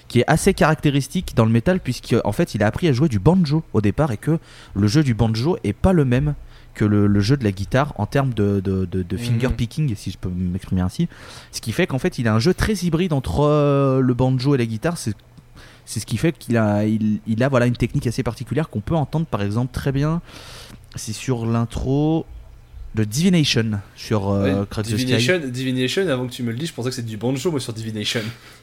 qui est assez caractéristique dans le métal, puisqu'en en fait il a appris à jouer du banjo au départ et que le jeu du banjo est pas le même que le, le jeu de la guitare en termes de, de, de- de finger Mhm. picking, si je peux m'exprimer ainsi. Ce qui fait qu'en fait il a un jeu très hybride entre euh, le banjo et la guitare. C'est c'est ce qui fait qu'il a, il, il a voilà, une technique assez particulière qu'on peut entendre par exemple très bien. C'est sur l'intro de Divination sur euh, Ouais, Crack the Sky. Divination, Divination, avant que tu me le dises, je pensais que c'était du banjo moi sur Divination.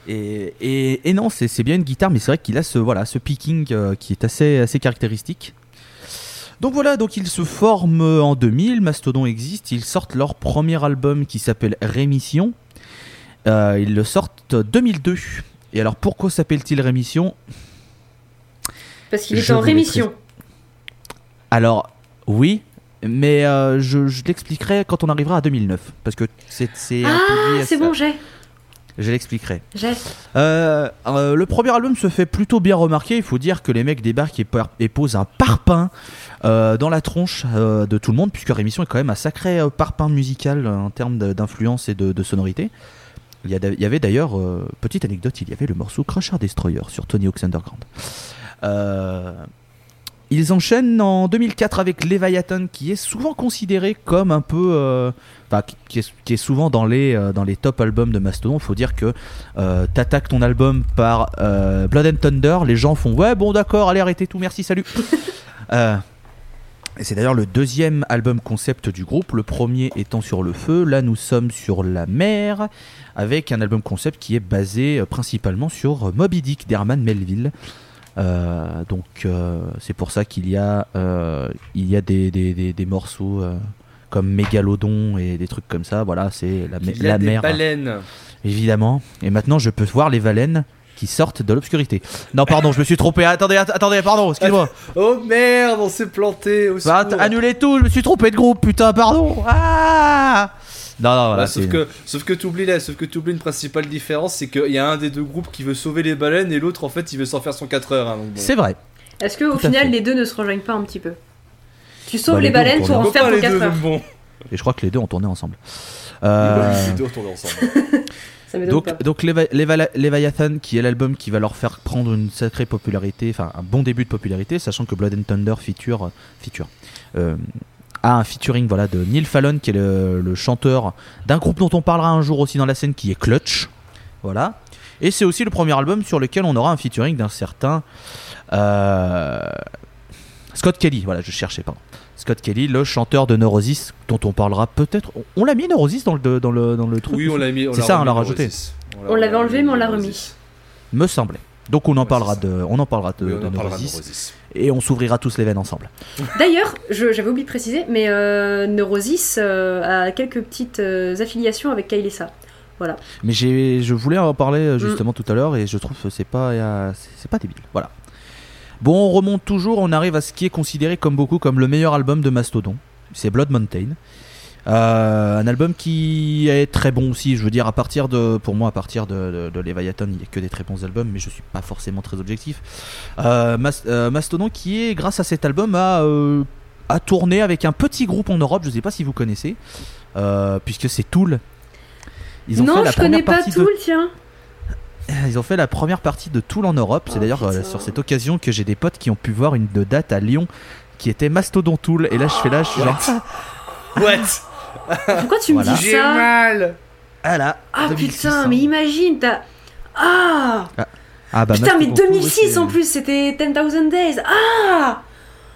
Et, et, et non, c'est bien une guitare, mais c'est vrai qu'il a ce, voilà, ce picking euh, qui est assez, assez caractéristique. Donc voilà, donc ils se forment en 2000, Mastodon existe, ils sortent leur premier album qui s'appelle Rémission. Euh, ils le sortent 2002. Et alors pourquoi s'appelle-t-il Rémission? Parce qu'il était en rémission. Alors oui, mais euh, je, je l'expliquerai quand on arrivera à 2009. Parce que c'est Ah, c'est bon, j'ai. Je l'expliquerai. J'ai. Euh, euh, le premier album se fait plutôt bien remarquer. Il faut dire que les mecs débarquent et, posent un parpaing euh, dans la tronche de tout le monde, puisque Rémission est quand même un sacré parpaing musical en termes d'influence et de, de sonorité. Il y, a il y avait d'ailleurs, petite anecdote, il y avait le morceau Crusher Destroyer sur Tony Hawk's Underground. Ils enchaînent en 2004 avec Leviathan, qui est souvent considéré comme un peu. euh, enfin, qui- est, qui est souvent dans les, euh, dans les top albums de Mastodon. Faut dire que euh, t'attaques ton album par euh, Blood and Thunder, les gens font ouais, bon, d'accord, allez, arrêtez tout, merci, salut. Et c'est d'ailleurs le deuxième album concept du groupe, le premier étant sur le feu. Là, nous sommes sur la mer, avec un album concept qui est basé principalement sur Moby Dick d'Herman Melville. Euh, donc euh, c'est pour ça qu'il y a, euh, il y a des, des, des- des morceaux comme Mégalodon et des trucs comme ça. Voilà, c'est la, Il y a la des mer, baleines. évidemment. Et maintenant, je peux voir les baleines qui sortent de l'obscurité. Non, pardon, je me suis trompé. Attendez, att- attendez, pardon, excuse-moi. Oh merde, on s'est planté. Au Bah, annulez tout, je me suis trompé de groupe, putain, pardon. Ah non, non, voilà, Bah, sauf, que, sauf que t'oublies là, sauf que t'oublies une principale différence, c'est qu'il y a un des deux groupes qui veut sauver les baleines et l'autre en fait il veut s'en faire son 4 heures. hein, bon. c'est vrai. Est-ce que au Tout final les deux ne se rejoignent pas un petit peu? Tu sauves Bah, les baleines pour en faire ton les 4 deux heures. bon Et je crois que les deux ont tourné ensemble. Euh, Les deux retournent ensemble. Ça m'étonne Donc, Leviathan, qui est l'album qui va leur faire prendre une sacrée popularité, enfin un bon début de popularité, sachant que Blood and Thunder feature, feature euh, a un featuring voilà, de Neil Fallon, qui est le, le chanteur d'un groupe dont on parlera un jour aussi dans la scène, qui est Clutch. Voilà. Et c'est aussi le premier album sur lequel on aura un featuring d'un certain euh, Scott Kelly. Voilà, je cherchais, pardon. Scott Kelly, le chanteur de Neurosis, dont on parlera peut-être. On, l'a mis Neurosis dans le, dans le, dans le truc Oui, on l'a mis. C'est ça, on l'a rajouté. On l'avait enlevé, mais on l'a remis. Me semblait. Donc on en Ouais, parlera de, on en parlera de, Oui, de on en parlera de Neurosis. Neurosis. et on s'ouvrira tous les veines ensemble. D'ailleurs, j'avais oublié de préciser, mais euh, Neurosis euh, a quelques petites euh, affiliations avec Kailessa. Voilà. Mais j'ai, je voulais en parler Mm. justement tout à l'heure et je trouve que c'est pas, c'est- c'est pas débile. Voilà. Bon, on remonte toujours, on arrive à ce qui est considéré comme beaucoup comme le meilleur album de Mastodon. C'est Blood Mountain. Euh, un album qui est très bon aussi, je veux dire, à partir de, pour moi, à partir de, de, de Leviathan, il n'y a que des très bons albums, mais je suis pas forcément très objectif. Euh, Mas- euh, Mastodon qui est, grâce à cet album, a, a tourné avec un petit groupe en Europe, je sais pas si vous connaissez, euh, puisque c'est Tool. Ils ont fait non, la je connais première pas partie de- tout, tiens. ils ont fait la première partie de Tool en Europe. C'est Oh, d'ailleurs euh, sur cette occasion que j'ai des potes qui ont pu voir une de date à Lyon qui était Mastodon Tool. Et là, je fais là, je suis genre, What? Pourquoi tu Voilà. me dis J'ai ça mal ah là, Ah 2006, putain, hein. mais imagine, t'as. Ah Ah bah, Putain, mais Mastodon Tool, 2006 c'est- en plus, c'était 10,000 Days. Ah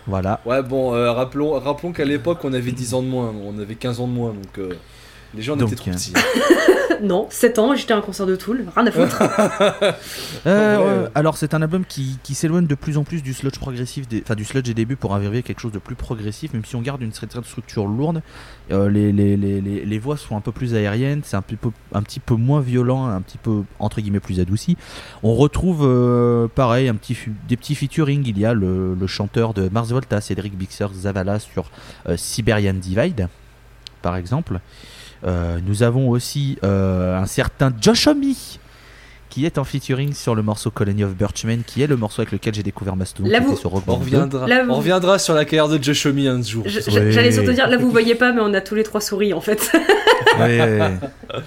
Voilà. Ouais, bon, euh, rappelons, rappelons qu'à l'époque on avait 10 ans de moins, on avait 15 ans de moins, donc euh, les gens Donc, étaient trop euh, petits. Non, 7 ans, j'étais à un concert de Tool, rien à foutre. Euh, ouais, euh. alors c'est un album qui, qui s'éloigne de plus en plus du sludge progressif, des- enfin du sludge des débuts pour arriver à quelque chose de plus progressif, même si on garde une certaine structure lourde. Euh, les, les, les, les, les voix sont un peu plus aériennes, c'est un petit peu, un petit peu moins violent, un petit peu entre guillemets plus adouci. On retrouve euh, pareil un petit, des petits featuring. Il y a le, le chanteur de Mars Volta, Cédric Bixer Zavala sur euh, Siberian Divide, par exemple. Euh, nous avons aussi euh, un certain Josh Homme qui est en featuring sur le morceau Colony of Birchmen, qui est le morceau avec lequel j'ai découvert Mastodon, Là, vous- était sur Rock On Band 2. reviendra, Là, vous- on reviendra sur la carrière de Josh Homme un jour. J'allais surtout dire, là vous voyez pas, mais on a tous les trois souris en fait. Ouais, ouais, ouais.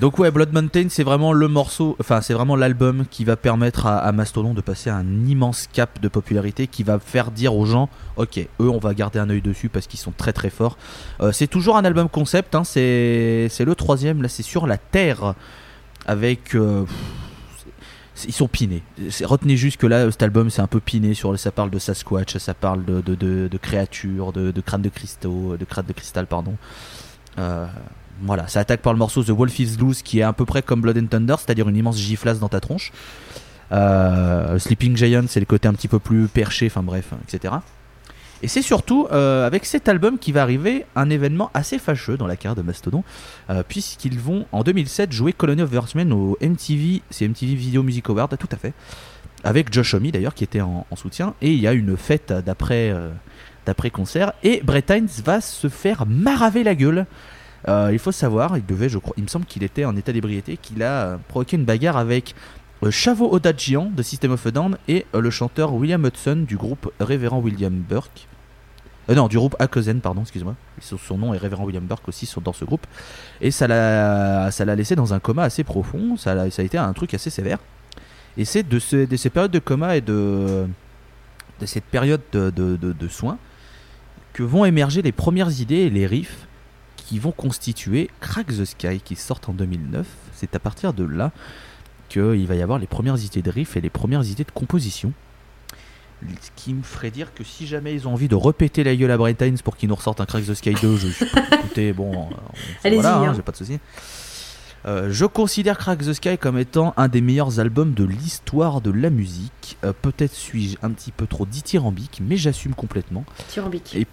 Donc ouais, Blood Mountain, c'est vraiment le morceau, enfin c'est vraiment l'album qui va permettre à, Mastodon de passer un immense cap de popularité, qui va faire dire aux gens, ok, eux on va garder un œil dessus parce qu'ils sont très très forts. Euh, c'est toujours un album concept, hein, c'est le troisième, là c'est sur la Terre, avec... euh, ils sont pinés. Retenez juste que là, cet album, c'est un peu piné. Sur, ça parle de Sasquatch, ça parle de, créatures, de, de crânes de cristaux, de crânes de cristal, pardon. Euh, voilà, ça attaque par le morceau The Wolf is Loose, qui est à peu près comme Blood and Thunder, c'est-à-dire une immense giflasse dans ta tronche. Euh, Sleeping Giant, c'est le côté un petit peu plus perché, enfin bref, etc. Et c'est surtout euh, avec cet album qui va arriver un événement assez fâcheux dans la carrière de Mastodon, euh, puisqu'ils vont en 2007 jouer Colony of Earthmen au MTV, c'est MTV Video Music Award, tout à fait, avec Josh Homme d'ailleurs qui était en, en soutien, et il y a une fête d'après d'après concert, et Brett Hines va se faire maraver la gueule. Euh, il faut savoir, il devait, je crois, il me semble qu'il était en état d'ébriété, qu'il a provoqué une bagarre avec euh, Chavo Odagian de System of a Down et euh, le chanteur William Hudson du groupe Révérend William Burke. Non, du groupe Hakozen, pardon, excuse-moi. Son, nom est Révérend William Burke aussi sont dans ce groupe. Et ça l'a, laissé dans un coma assez profond. Ça, a été un truc assez sévère. Et c'est de, ce- de ces périodes de coma et de, de cette période de, de- de- de soins que vont émerger les premières idées et les riffs qui vont constituer Crack the Sky qui sortent en 2009. C'est à partir de là qu'il va y avoir les premières idées de riffs et les premières idées de composition. Ce qui me ferait dire que si jamais ils ont envie de repéter la gueule à Brett Hines pour qu'ils nous ressortent un Crack the Sky 2, je suis écoutez, bon, euh, on- voilà, hein, hein. j'ai pas de souci. Euh, je considère Crack the Sky comme étant un des meilleurs albums de l'histoire de la musique. Euh, Peut-être suis-je un petit peu trop dithyrambique, mais j'assume complètement. Et-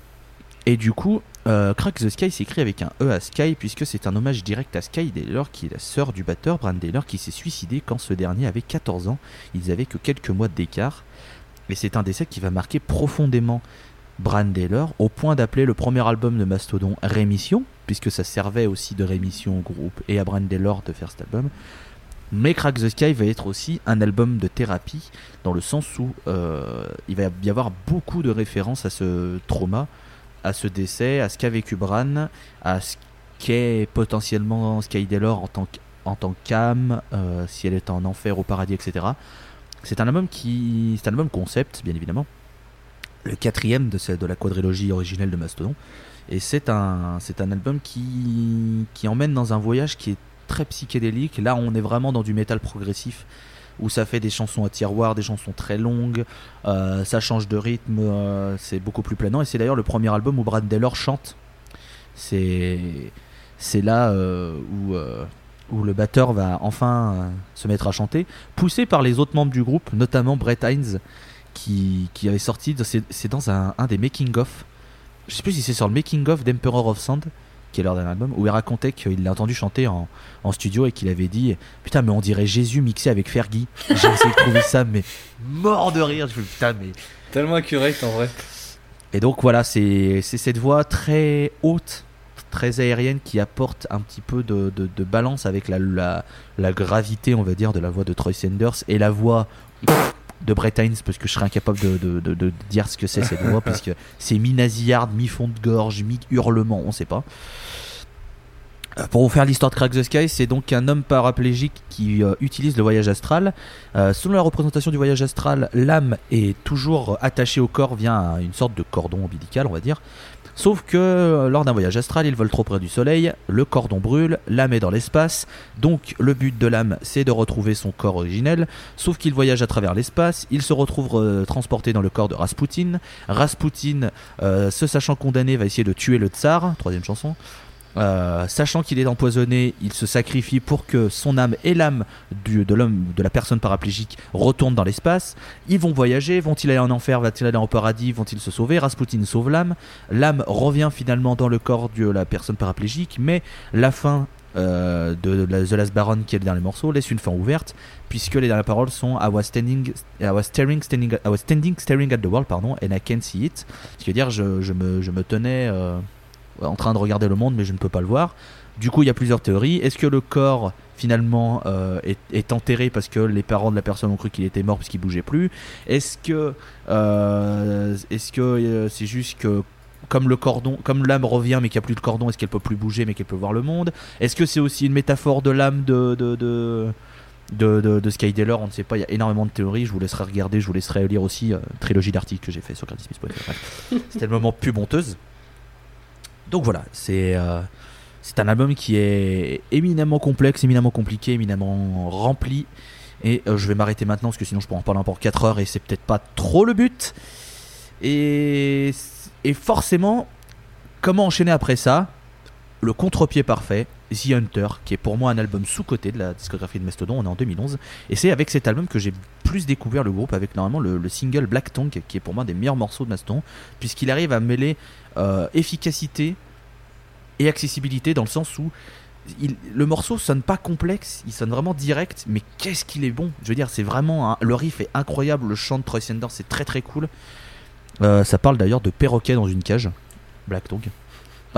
Et du coup, euh, Crack the Sky s'écrit avec un E à Sky, puisque c'est un hommage direct à Sky Taylor, qui est la sœur du batteur Brand Taylor, qui s'est suicidé quand ce dernier avait 14 ans. Ils avaient que quelques mois d'écart. Et c'est un décès qui va marquer profondément Brand Taylor, au point d'appeler le premier album de Mastodon Rémission, puisque ça servait aussi de rémission au groupe et à Brand Taylor de faire cet album. Mais Crack the Sky va être aussi un album de thérapie, dans le sens où euh, il va y avoir beaucoup de références à ce trauma, à ce décès, à ce qu'a vécu Bran, à ce qu'est potentiellement Sky Taylor en tant en tant qu'âme, euh, si elle est en enfer, au paradis, etc. C'est un album qui, c'est un album concept, bien évidemment, le quatrième de, ce- de la quadrilogie originelle de Mastodon, et c'est un, c'est un album qui, qui emmène dans un voyage qui est très psychédélique. Là, on est vraiment dans du métal progressif, où ça fait des chansons à tiroir, des chansons très longues, euh, ça change de rythme, euh, c'est beaucoup plus planant, et c'est d'ailleurs le premier album où Brad Taylor chante. C'est, c'est là euh, où où le batteur va enfin se mettre à chanter, poussé par les autres membres du groupe, notamment Brett Hines, qui, qui avait sorti, c'est dans un, des making-of, je sais plus si c'est sur le making-of d'Emperor of Sound, qui est leur dernier album, où il racontait qu'il l'a entendu chanter en, en studio et qu'il avait dit Putain, mais on dirait Jésus mixé avec Fergie. J'ai essayé de trouver ça, mais mort de rire. Je fais Putain, mais. Tellement accurate en vrai. Et donc voilà, c'est cette voix très haute, très aérienne qui apporte un petit peu de, de- de balance avec la, la, la gravité, on va dire, de la voix de Troy Sanders et la voix de Brett Hines, parce que je serais incapable de, de- dire ce que c'est cette voix, puisque c'est mi-nasillarde, mi-fond de gorge, mi-hurlement, on sait pas. Euh, Pour vous faire l'histoire de Crack the Sky, c'est donc un homme paraplégique qui euh, utilise le voyage astral. Euh, selon la représentation du voyage astral, l'âme est toujours attachée au corps via un- une sorte de cordon ombilical, on va dire. Sauf que lors d'un voyage astral, il vole trop près du soleil, le cordon brûle, l'âme est dans l'espace, donc le but de l'âme c'est de retrouver son corps originel, sauf qu'il voyage à travers l'espace, il se retrouve transporté dans le corps de Rasputin, Rasputin, se sachant condamné, va essayer de tuer le tsar, troisième chanson, euh, sachant qu'il est empoisonné, il se sacrifie pour que son âme et l'âme de l'homme, de la personne paraplégique retournent dans l'espace. Ils vont voyager, vont-ils aller en enfer, va-t-il aller en paradis, vont-ils se sauver? Rasputin sauve l'âme. L'âme revient finalement dans le corps de la personne paraplégique, mais la fin euh, de The Last Baron, qui est le dernier morceau, laisse une fin ouverte, puisque les dernières paroles sont I was standing, I was staring, standing, I was standing, staring at the world, pardon, and I can't see it. Ce qui veut dire, je, je me tenais euh, en train de regarder le monde, mais je ne peux pas le voir. Du coup, il y a plusieurs théories. Est-ce que le corps finalement euh, est, est enterré parce que les parents de la personne ont cru qu'il était mort parce qu'il bougeait plus? Est-ce que euh, est-ce que euh, c'est juste que comme le cordon, comme l'âme revient mais qu'il n'y a plus de cordon, est-ce qu'elle peut plus bouger mais qu'elle peut voir le monde? Est-ce que c'est aussi une métaphore de l'âme de de, de, de, de, de Skydaler On ne sait pas, il y a énormément de théories, je vous laisserai regarder, je vous laisserai lire aussi euh, trilogie d'articles que j'ai fait sur GradisMith.fr. Bref, C'était le moment pub honteuse. Donc voilà, c'est euh, c'est un album qui est éminemment complexe, éminemment compliqué, éminemment rempli. Et euh, je vais m'arrêter maintenant parce que sinon je pourrais en parler encore 4 heures et c'est peut-être pas trop le but. Et, et forcément, comment enchaîner après ça? Le contre-pied parfait, The Hunter, qui est pour moi un album sous-côté de la discographie de Mastodon, on est en 2011. Et c'est avec cet album que j'ai plus découvert le groupe, avec normalement le, le single Black Tongue, qui est pour moi des meilleurs morceaux de Mastodon, puisqu'il arrive à mêler euh, efficacité et accessibilité dans le sens où le morceau sonne pas complexe, il sonne vraiment direct, mais qu'est-ce qu'il est bon Je veux dire, c'est vraiment le riff est incroyable, le chant de Troy Sanders c'est très très cool. Euh, ça parle d'ailleurs de perroquet dans une cage, Black Tongue.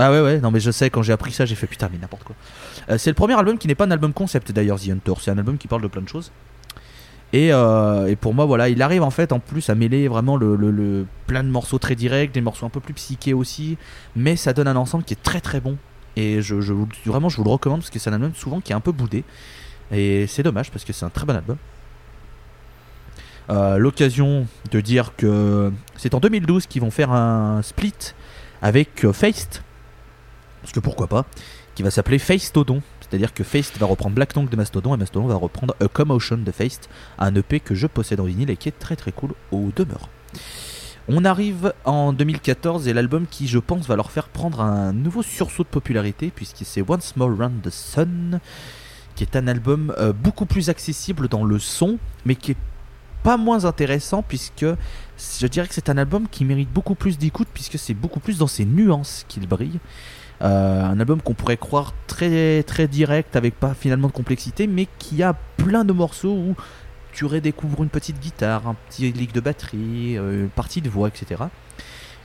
Ah ouais ouais, non mais je sais quand j'ai appris ça j'ai fait putain mais n'importe quoi. Euh, c'est le premier album qui n'est pas un album concept d'ailleurs The Hunter, c'est un album qui parle de plein de choses. Et, euh, et pour moi voilà, il arrive en fait en plus à mêler vraiment le, le- le- plein de morceaux très directs, des morceaux un peu plus psychés aussi, mais ça donne un ensemble qui est très très bon. Et je, vraiment je vous le recommande parce que c'est un album souvent qui est un peu boudé. Et c'est dommage parce que c'est un très bon album. Euh, L'occasion de dire que c'est en 2012 qu'ils vont faire un split avec euh, Feist. Parce que pourquoi pas Qui va s'appeler Feistodon. C'est-à-dire que Feist va reprendre Black Tongue de Mastodon et Mastodon va reprendre A Commotion de Feist, un EP que je possède en vinyle et qui est très très cool au demeure. On arrive en 2014 et l'album qui, je pense, va leur faire prendre un nouveau sursaut de popularité, puisque c'est Once More Round the Sun, qui est un album euh, beaucoup plus accessible dans le son, mais qui est pas moins intéressant, puisque je dirais que c'est un album qui mérite beaucoup plus d'écoute, puisque c'est beaucoup plus dans ses nuances qu'il brille. Euh, un album qu'on pourrait croire très très direct, avec pas finalement de complexité, mais qui a plein de morceaux où tu redécouvres une petite guitare, un petit lick de batterie, euh, une partie de voix, etc.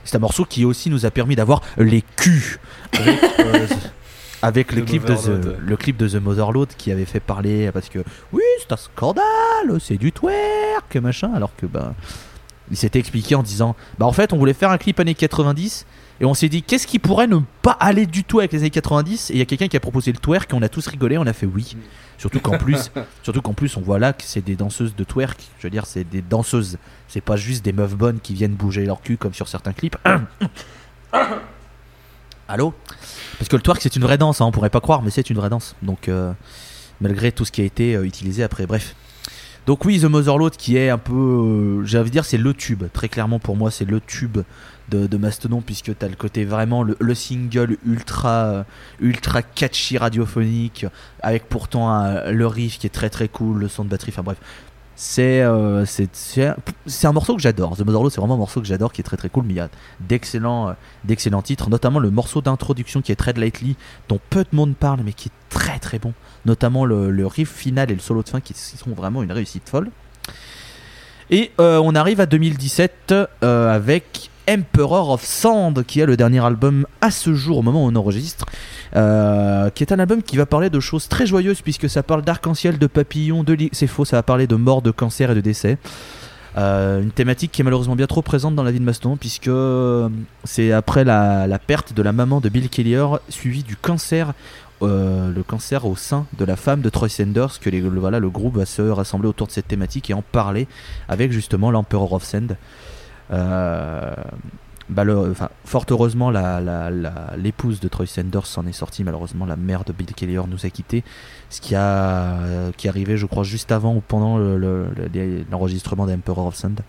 C'est un morceau qui aussi nous a permis d'avoir les culs avec, euh, avec le, clip de. The, le clip de The Motherload qui avait fait parler parce que oui, c'est un scandale, c'est du twerk, machin, alors que bah il s'était expliqué en disant bah en fait on voulait faire un clip années 90 et on s'est dit qu'est-ce qui pourrait ne pas aller du tout avec les années 90 et il y a quelqu'un qui a proposé le twerk et on a tous rigolé on a fait oui. Surtout qu'en plus surtout qu'en plus on voit là que c'est des danseuses de twerk. Je veux dire c'est des danseuses. C'est pas juste des meufs bonnes qui viennent bouger leur cul comme sur certains clips. Allô? Parce que le twerk c'est une vraie danse hein, on pourrait pas croire mais c'est une vraie danse. Donc euh, malgré tout ce qui a été euh, utilisé après bref donc oui, The Motherload qui est un peu, euh, j'ai envie de dire, c'est le tube. Très clairement pour moi, c'est le tube de, de Mastodon puisque t'as le côté vraiment le, le single ultra, euh, ultra catchy radiophonique avec pourtant le riff qui est très très cool, le son de batterie. Enfin bref, c'est euh, un, morceau que j'adore. The Motherload, c'est vraiment un morceau que j'adore, qui est très très cool. Mais il y a d'excellents, titres, notamment le morceau d'introduction qui est Tread Lightly, dont peu de monde parle, mais qui est très très bon. Notamment le, riff final et le solo de fin qui sont vraiment une réussite folle. Et euh, on arrive à 2017 euh, avec Emperor of Sand, qui est le dernier album à ce jour, au moment où on enregistre, euh, qui est un album qui va parler de choses très joyeuses, puisque ça parle d'arc-en-ciel, de papillons, de c'est faux, ça va parler de mort, de cancer et de décès. Une thématique qui est malheureusement bien trop présente dans la vie de Mastodon, puisque c'est après la, perte de la maman de Bill Kellier, suivi du cancer euh, le cancer au sein de la femme de Troy Sanders que le, voilà, le groupe va se rassembler autour de cette thématique et en parler avec justement l'Emperor of Sand. Euh, bah fort heureusement, l'épouse de Troy Sanders s'en est sortie. Malheureusement, la mère de Bill Kellier nous a quittés. Ce qui a qui est arrivé, je crois, juste avant ou pendant le- le- le- l'enregistrement d'Emperor of Sand.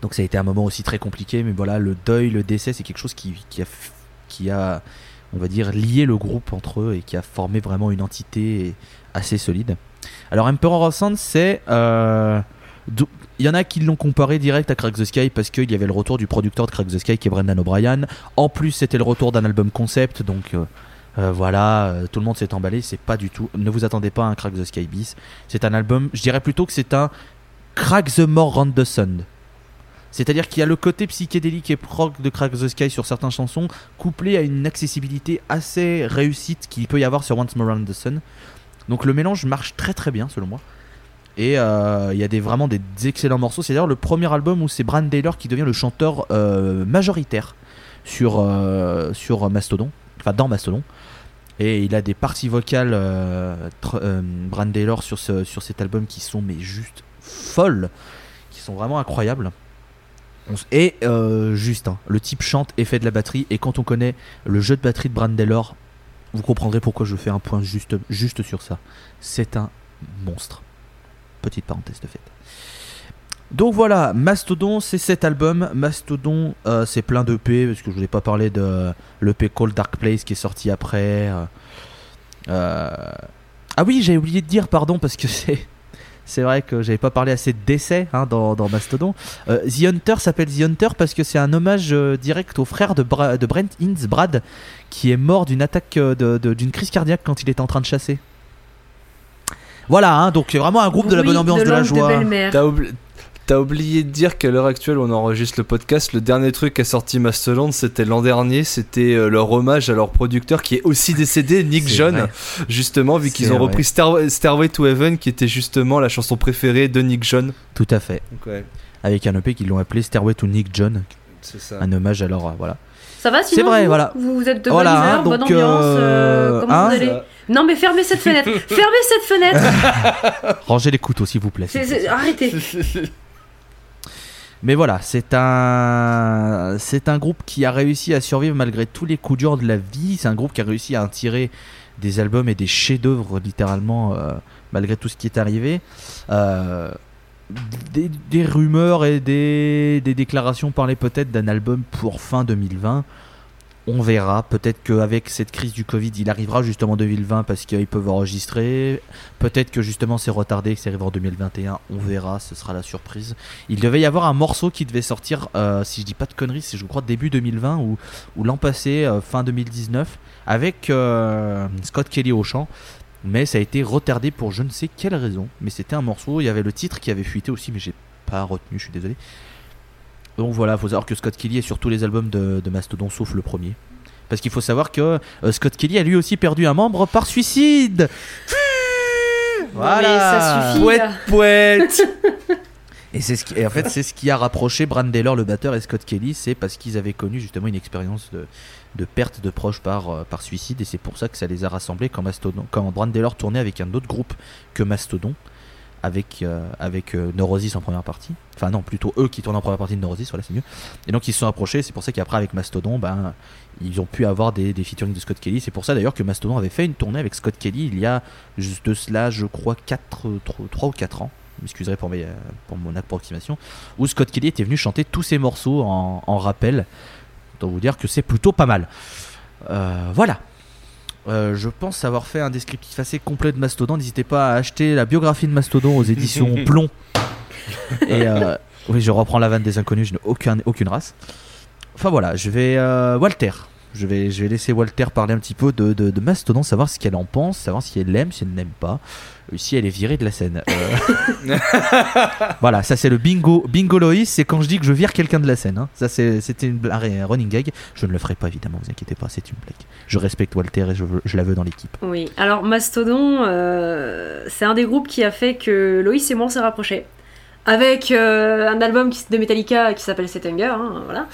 Donc ça a été un moment aussi très compliqué, mais voilà, le deuil, le décès, c'est quelque chose qui, qui a, qui a on va dire, lié le groupe entre eux et qui a formé vraiment une entité assez solide. Alors Emperor of c'est... euh, il y en a qui l'ont comparé direct à Crack the Sky parce qu'il y avait le retour du producteur de Crack the Sky qui est Brendan O'Brien. En plus, c'était le retour d'un album concept, donc euh, euh, voilà, tout le monde s'est emballé. C'est pas du tout. Ne vous attendez pas à un Crack the Sky bis. C'est un album, je dirais plutôt que c'est un Crack the More Round Sun. C'est-à-dire qu'il y a le côté psychédélique et prog de Crack the Sky sur certaines chansons, couplé à une accessibilité assez réussite qu'il peut y avoir sur Once More Round the Sun. Donc le mélange marche très très bien selon moi. Et euh, il y a des, vraiment des excellents morceaux. C'est d'ailleurs le premier album où c'est Brand Taylor qui devient le chanteur euh, majoritaire. sur, euh, sur Mastodon, enfin dans Mastodon. Et il a des parties vocales, Brand Taylor, sur, sur cet album qui sont mais juste folles, qui sont vraiment incroyables. Et euh, juste, hein, le type chante et fait de la batterie. Et quand on connaît le jeu de batterie de Brand Taylor, vous comprendrez pourquoi je fais un point juste, juste sur ça. C'est un monstre. Petite parenthèse de fait. Donc voilà, Mastodon, c'est cet album. Mastodon, euh, c'est plein d'EP, parce que je voulais pas parler de l'EP Cold Dark Place qui est sorti après. euh, euh, Ah oui, j'ai oublié de dire, pardon, parce que c'est. C'est vrai que j'avais pas parlé assez de décès hein, dans, dans Mastodon. Euh, The Hunter s'appelle The Hunter parce que c'est un hommage euh, direct au frère de, Bra- de Brent qui est mort d'une attaque euh, de- de- d'une crise cardiaque quand il était en train de chasser. Voilà, hein, donc vraiment un groupe de la bonne ambiance, de, la langue joie. T'as t'as oublié de dire qu'à l'heure actuelle, on enregistre le podcast. Le dernier truc qu'a sorti Mastodon, c'était l'an dernier. C'était euh, leur hommage à leur producteur qui est aussi décédé, Nick John. vrai. Justement, vu qu'ils ont vrai. repris Star- Stairway to Heaven, qui était justement la chanson préférée de Nick John. Tout à fait. Donc, ouais, Avec un EP qu'ils l'ont appelé Stairway to Nick John, c'est ça. un hommage à leur. euh, voilà. Ça va sinon C'est vrai, vous, voilà. Vous êtes de Voilà, bonne humeur, hein, bonne ambiance. euh, euh, comment hein, vous allez Non mais fermez cette fenêtre. fermez cette fenêtre. Rangez les couteaux, s'il vous plaît. Arrêtez. Mais voilà, c'est un groupe qui a réussi à survivre malgré tous les coups durs de la vie. C'est un groupe qui a réussi à en tirer des albums et des chefs-d'œuvre littéralement euh, malgré tout ce qui est arrivé. Euh, des, des rumeurs et des, des déclarations parlaient peut-être d'un album pour fin 2020. On verra. Peut-être qu'avec cette crise du Covid, il arrivera justement en 2020 parce qu'ils peuvent enregistrer. Peut-être que justement c'est retardé, que ça arrivera en 2021. On verra, ce sera la surprise. Il devait y avoir un morceau qui devait sortir, euh, si je dis pas de conneries, c'est je crois début 2020 ou, ou l'an passé, euh, fin 2019, avec euh, Scott Kelly au chant. Mais ça a été retardé pour je ne sais quelle raison. Mais c'était un morceau, il y avait le titre qui avait fuité aussi, mais j'ai pas retenu, je suis désolé. Donc voilà, faut savoir que Scott Kelly est sur tous les albums de, de Mastodon sauf le premier. Parce qu'il faut savoir que euh, Scott Kelly a lui aussi perdu un membre par suicide. mais ça suffit. Pouette, là. pouette Et c'est ce qui, et en fait, c'est ce qui a rapproché Brand Taylor, le batteur, et Scott Kelly, c'est parce qu'ils avaient connu justement une expérience de, de perte de proches par, euh, par suicide, et c'est pour ça que ça les a rassemblés quand Mastodon, quand Brand Taylor tournait avec un autre groupe que Mastodon, avec euh, avec euh, Neurosis en première partie. Enfin non, plutôt eux qui tournent en première partie de Neurosis, voilà c'est mieux. Et donc ils se sont approchés, c'est pour ça qu'après avec Mastodon, ben ils ont pu avoir des, des featuring de Scott Kelly. C'est pour ça d'ailleurs que Mastodon avait fait une tournée avec Scott Kelly il y a juste de cela, je crois, 4, 3, ou 4 ans. Je m'excuserai pour, mes, pour mon approximation. Où Scott Kelly était venu chanter tous ses morceaux en, rappel. Autant vous dire que c'est plutôt pas mal. Euh, voilà. Euh, je pense avoir fait un descriptif assez complet de Mastodon. N'hésitez pas à acheter la biographie de Mastodon aux éditions Plomb. Et euh, oui, je reprends la vanne des inconnus, je n'ai aucun, aucune race. Enfin voilà, je vais. euh, Walter. Je vais, je vais laisser Walter parler un petit peu de, de, de Mastodon, savoir ce qu'elle en pense, savoir si elle l'aime, si elle n'aime pas, euh, si elle est virée de la scène. Euh, voilà, ça c'est le bingo. Bingo Loïs, c'est quand je dis que je vire quelqu'un de la scène. hein. Ça c'est- c'était une un running gag. Je ne le ferai pas évidemment, vous inquiétez pas, c'est une blague. Je respecte Walter et je, veux- je la veux dans l'équipe. Oui, alors Mastodon, euh, c'est un des groupes qui a fait que Loïs et moi on s'est rapprochés. Avec euh, un album de Metallica qui s'appelle Set Hunger, hein, voilà.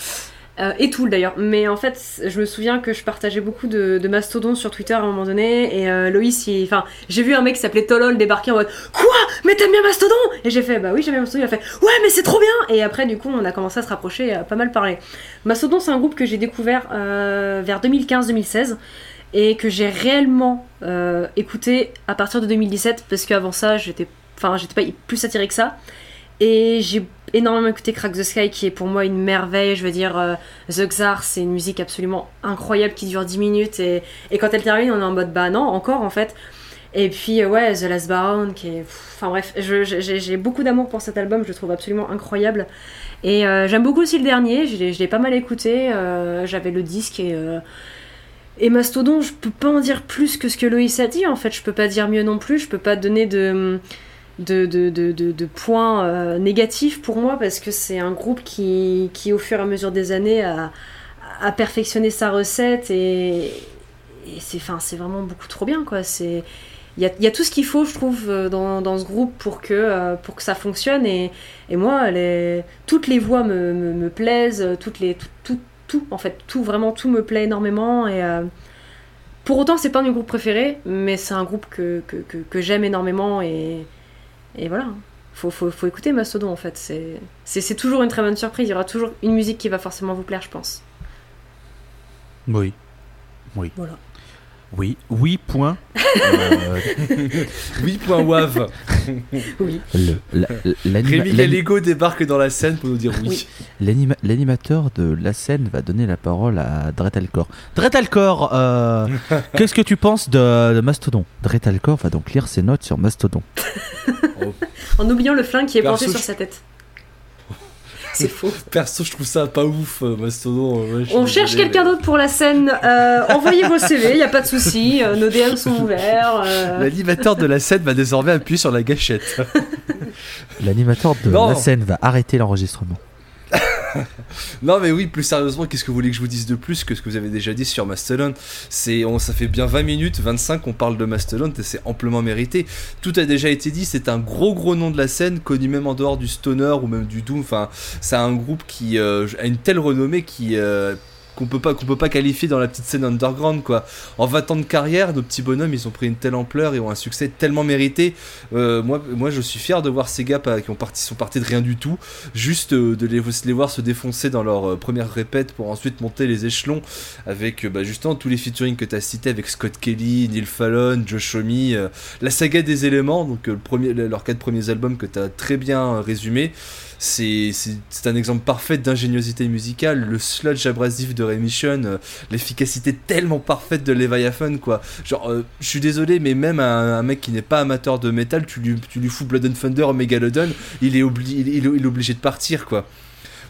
Euh, et Tool d'ailleurs. Mais en fait, je me souviens que je partageais beaucoup de, de Mastodon sur Twitter à un moment donné. Et euh, Loïs, enfin, j'ai vu un mec qui s'appelait Tolol débarquer en mode Quoi? Mais t'aimes bien Mastodon? Et j'ai fait Bah oui, j'aime bien Mastodon. Il a fait Ouais, mais c'est trop bien Et après, du coup, on a commencé à se rapprocher et à pas mal parler. Mastodon, c'est un groupe que j'ai découvert euh, vers 2015-2016 et que j'ai réellement écouté à partir de 2017 parce qu'avant ça j'étais enfin j'étais pas plus attirée que ça et j'ai énormément écouté Crack the Sky qui est pour moi une merveille. Je veux dire euh, The Xar c'est une musique absolument incroyable qui dure 10 minutes. Et, quand elle termine on est en mode bah non encore en fait. Et puis euh, ouais The Last Baron qui est enfin bref j'ai beaucoup d'amour pour cet album je le trouve absolument incroyable. Et euh, j'aime beaucoup aussi le dernier je l'ai pas mal écouté. J'avais le disque et et Mastodon, je peux pas en dire plus que ce que Loïs a dit, en fait, je peux pas dire mieux non plus, je peux pas donner de, de, points euh, négatifs pour moi, parce que c'est un groupe qui, qui, au fur et à mesure des années, a, a perfectionné sa recette, et, c'est vraiment beaucoup trop bien, quoi. Il y y a tout ce qu'il faut, je trouve, euh, dans, dans ce groupe pour que, euh, pour que ça fonctionne, et, et moi, toutes les voix me, me, plaisent, toutes les, tout, tout- en fait, tout vraiment tout me plaît énormément et pour autant c'est pas mes groupes préférés, mais c'est un groupe que, que, que- que j'aime énormément et, et voilà. Faut, faut, faut écouter Mastodon en fait, c'est toujours une très bonne surprise, il y aura toujours une musique qui va forcément vous plaire je pense. Oui. Voilà. Oui. Oui, point. Euh, Oui, point wave. Oui. le- la- Rémi Gallego débarque dans la scène pour nous dire oui. Oui. l'anima- L'animateur de la scène va donner la parole à Dretalcor. Dretalcor, euh, qu'est-ce que tu penses de, de Mastodon? Dretalcor va donc lire ses notes sur Mastodon. En oubliant le flingue qui est Perso, planté sur je- sa tête. C'est faux. Perso, je trouve ça pas ouf, euh, Mastodon. ouais, On cherche quelqu'un mais- d'autre pour la scène. euh, envoyez vos CV, il y a pas de souci. euh, nos DM sont ouverts. euh. L'animateur de la scène va désormais appuyer sur la gâchette. L'animateur de Non. la scène va arrêter l'enregistrement. Non mais oui, plus sérieusement, qu'est-ce que vous voulez que je vous dise de plus que ce que vous avez déjà dit sur Mastodon? C'est, on, ça fait bien 20 minutes, 25 qu'on parle de Mastodon et c'est amplement mérité. Tout a déjà été dit, c'est un gros gros nom de la scène, connu même en dehors du stoner ou même du doom. Enfin, c'est un groupe qui euh, a une telle renommée qui euh, qu'on peut pas peut pas qualifier dans la petite scène underground quoi. En 20 ans de carrière, nos petits bonhommes, ils ont pris une telle ampleur et ont un succès tellement mérité. Euh, moi, je suis fier de voir ces gars pas- qui ont parti, sont partis de rien du tout, juste euh, de les, les voir se défoncer dans leur euh, première répète pour ensuite monter les échelons avec euh, bah, justement tous les featuring que tu as cités avec Scott Kelly, Neil Fallon, Josh Homme, euh, la saga des éléments, donc euh, leurs quatre premiers albums que tu as très bien euh, résumé. C'est un exemple parfait d'ingéniosité musicale, le sludge abrasif de Remission, euh, l'efficacité tellement parfaite de Leviathan, quoi. Genre, euh, je suis désolé, mais même un, un mec qui n'est pas amateur de métal, tu lui, tu lui fous Blood and Thunder Megalodon, il est, obli- il- il est obligé de partir, quoi.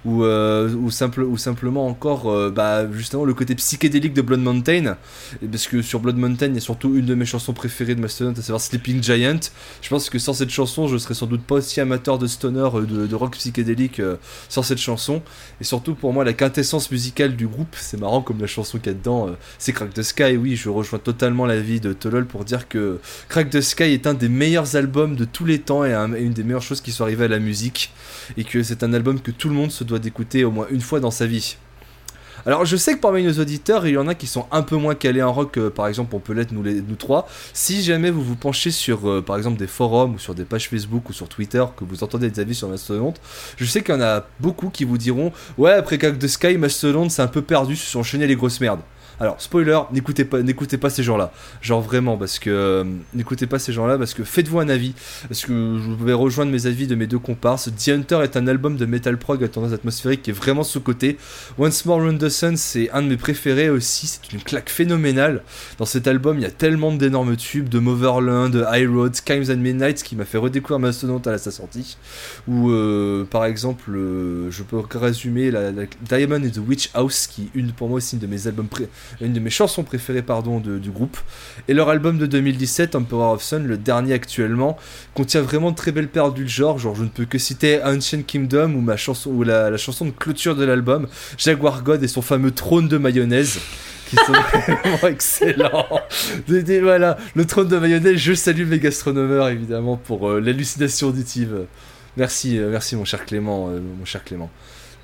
Ou, euh, ou, simple, ou simplement encore, euh, bah, justement, le côté psychédélique de Blood Mountain. Parce que sur Blood Mountain, il y a surtout une de mes chansons préférées de Mastodon, à savoir Sleeping Giant. Je pense que sans cette chanson, je serais sans doute pas aussi amateur de stoner, euh, de, de rock psychédélique sans cette chanson. Et surtout, pour moi, la quintessence musicale du groupe, c'est marrant comme la chanson qu'il y a dedans, c'est Crack the Sky. Oui, je rejoins totalement l'avis de Tolol pour dire que Crack the Sky est un des meilleurs albums de tous les temps et, et une des meilleures choses qui sont arrivées à la musique. Et que c'est un album que tout le monde se doit d'écouter au moins une fois dans sa vie. Alors je sais que parmi nos auditeurs, il y en a qui sont un peu moins calés en rock, euh, par exemple on peut l'être nous, trois. Si jamais vous vous penchez sur euh, par exemple des forums ou sur des pages Facebook ou sur Twitter, que vous entendez des avis sur Mastodon, je sais qu'il y en a beaucoup qui vous diront Ouais après Crack the Sky, Mastodon c'est un peu perdu, se sont enchaînés les grosses merdes. Alors, spoiler, n'écoutez pas, n'écoutez pas ces gens-là. Genre vraiment, parce que euh, n'écoutez pas ces gens-là, parce que faites-vous un avis. Parce que je vais rejoindre mes avis de mes deux comparses. The Hunter est un album de metal prog à tendance atmosphérique qui est vraiment sous-côté. Once More Round the Sun, c'est un de mes préférés aussi. C'est une claque phénoménale. Dans cet album, il y a tellement d'énormes tubes, de Motherland, de High Road, Skimes and Midnights, qui m'a fait redécouvrir Mastodon à sa sortie. Ou euh, par exemple, euh, je peux résumer la, la Diamond and the Witch House, qui est une pour moi aussi une de mes albums pré- une de mes chansons préférées pardon du groupe. Et leur album de 2017, Emperor of Sun, le dernier actuellement, contient vraiment de très belles perles du genre. Genre, je ne peux que citer Ancient Kingdom ou ma chanson ou la, chanson de clôture de l'album, Jaguar God et son fameux trône de mayonnaise. qui sont vraiment excellents. Voilà, le trône de mayonnaise, je salue mes gastronomeurs évidemment pour euh, l'hallucination auditive. Merci, euh, merci mon cher Clément, euh, mon cher Clément.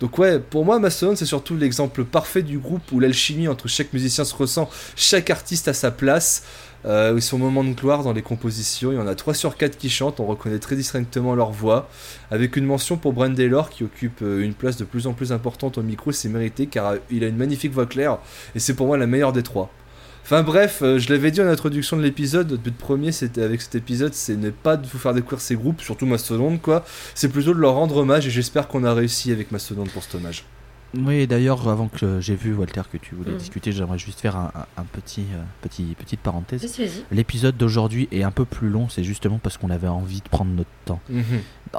Donc ouais, pour moi Mastodon c'est surtout l'exemple parfait du groupe où l'alchimie entre chaque musicien se ressent, chaque artiste a sa place, euh, son moment de gloire dans les compositions. Il y en a 3 sur 4 qui chantent, on reconnaît très distinctement leur voix, avec une mention pour Brand Taylor qui occupe euh, une place de plus en plus importante au micro, c'est mérité car euh, il a une magnifique voix claire et c'est pour moi la meilleure des trois. Enfin bref, euh, je l'avais dit en introduction de l'épisode, notre but premier c'était avec cet épisode, c'est ne pas de vous faire découvrir ces groupes, surtout Mastodon quoi, c'est plutôt de leur rendre hommage et j'espère qu'on a réussi avec Mastodon pour cet hommage. Oui, d'ailleurs, avant que j'ai vu Walter que tu voulais Mhm. discuter, j'aimerais juste faire un, un- un petit, euh, petit, petite parenthèse. L'épisode d'aujourd'hui est un peu plus long, c'est justement parce qu'on avait envie de prendre notre temps.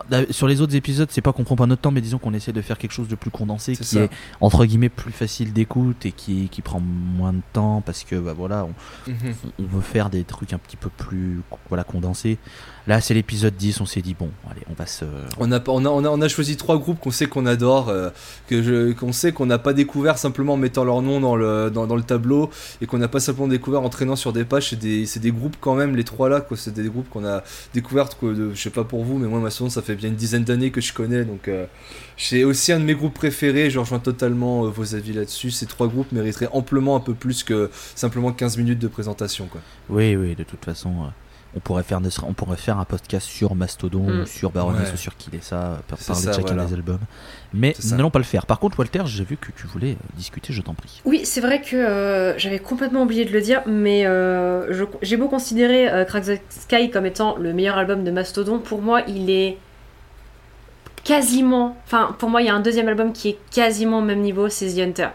Dans- Sur les autres épisodes, c'est pas qu'on prend pas notre temps, mais disons qu'on essaie de faire quelque chose de plus condensé, qui ça. est entre guillemets plus facile d'écoute et qui, qui prend moins de temps parce que bah voilà, on, Mhm. on veut faire des trucs un petit peu plus voilà condensés. Là, c'est l'épisode 10, on s'est dit bon, allez, on va se On a, on, a, on, a, on a choisi trois groupes qu'on sait qu'on adore, euh, que je, qu'on sait qu'on n'a pas découvert simplement en mettant leur nom dans le, dans, le tableau et qu'on n'a pas simplement découvert en traînant sur des pages. C'est des, des groupes quand même, les trois là. C'est des groupes qu'on a découvert, quoi, de- je sais pas pour vous, mais moi, Mastodon, ça fait bien une dizaine d'années que je connais. Donc, euh, c'est aussi un de mes groupes préférés. Je rejoins totalement euh, vos avis là-dessus. Ces trois groupes mériteraient amplement un peu plus que simplement 15 minutes de présentation, quoi. Oui, oui, de toute façon, euh, on pourrait faire, on pourrait faire un podcast sur Mastodon, Mm. ou sur Baroness Ouais. ou sur Kilesa, par C'est parler ça, de chacun voilà. des albums. Mais nous ça. n'allons pas le faire. Par contre, Walter, j'ai vu que tu voulais euh, discuter, je t'en prie. Oui, c'est vrai que euh, j'avais complètement oublié de le dire, mais euh, j'ai beau considérer euh, Crack the Sky comme étant le meilleur album de Mastodon, pour moi il est quasiment, enfin pour moi il y a un deuxième album qui est quasiment au même niveau, c'est The Hunter.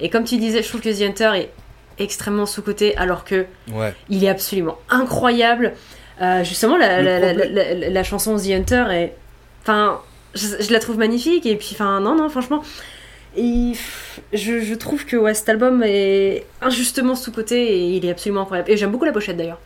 Et comme tu disais, je trouve que The Hunter est extrêmement sous-coté, alors que Ouais. il est absolument incroyable. Euh, justement, la, la- la- la- chanson The Hunter est. Enfin, je, je la trouve magnifique. Et puis, enfin, non, non, franchement. Et, je, je trouve que ouais, cet album est injustement sous-coté et il est absolument incroyable. Et j'aime beaucoup la pochette d'ailleurs.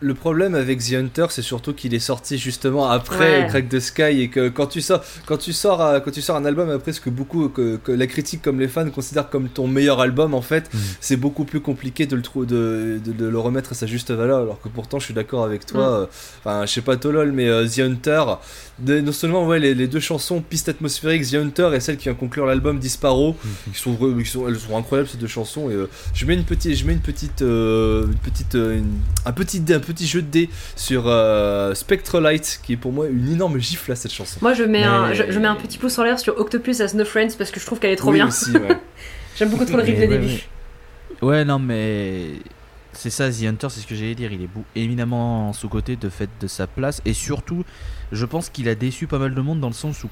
Le problème avec The Hunter, c'est surtout qu'il est sorti justement après Ouais. Crack the Sky et que quand tu sors, quand tu sors, euh, quand tu sors un album après ce que beaucoup, que, que la critique comme les fans considèrent comme ton meilleur album, en fait, Mhm. c'est beaucoup plus compliqué de le trou- de, de, de le remettre à sa juste valeur. Alors que pourtant, je suis d'accord avec toi. euh, Enfin, je sais pas Tolol, mais euh, The Hunter, de- non seulement ouais, les, les deux chansons Piste atmosphérique, The Hunter et celle qui vient conclure l'album Disparo, qui sont, qui sont, elles sont incroyables ces deux chansons. Et euh, je mets une petite, je mets une petite, euh, une petite, euh, une- un petit, dé- un petit jeu de dés sur euh, Spectralight, qui est pour moi une énorme gifle à cette chanson. Moi, je mets, Mais- un, je, je mets un petit pouce en l'air sur Octopus as No Friends parce que je trouve qu'elle est trop Oui, bien. aussi, ouais. J'aime beaucoup trop le riff de ouais, début. ouais. Ouais, non, mais c'est ça, The Hunter, c'est ce que j'allais dire. Il est éminemment sous-côté de fait de sa place. Et surtout, je pense qu'il a déçu pas mal de monde dans le sens où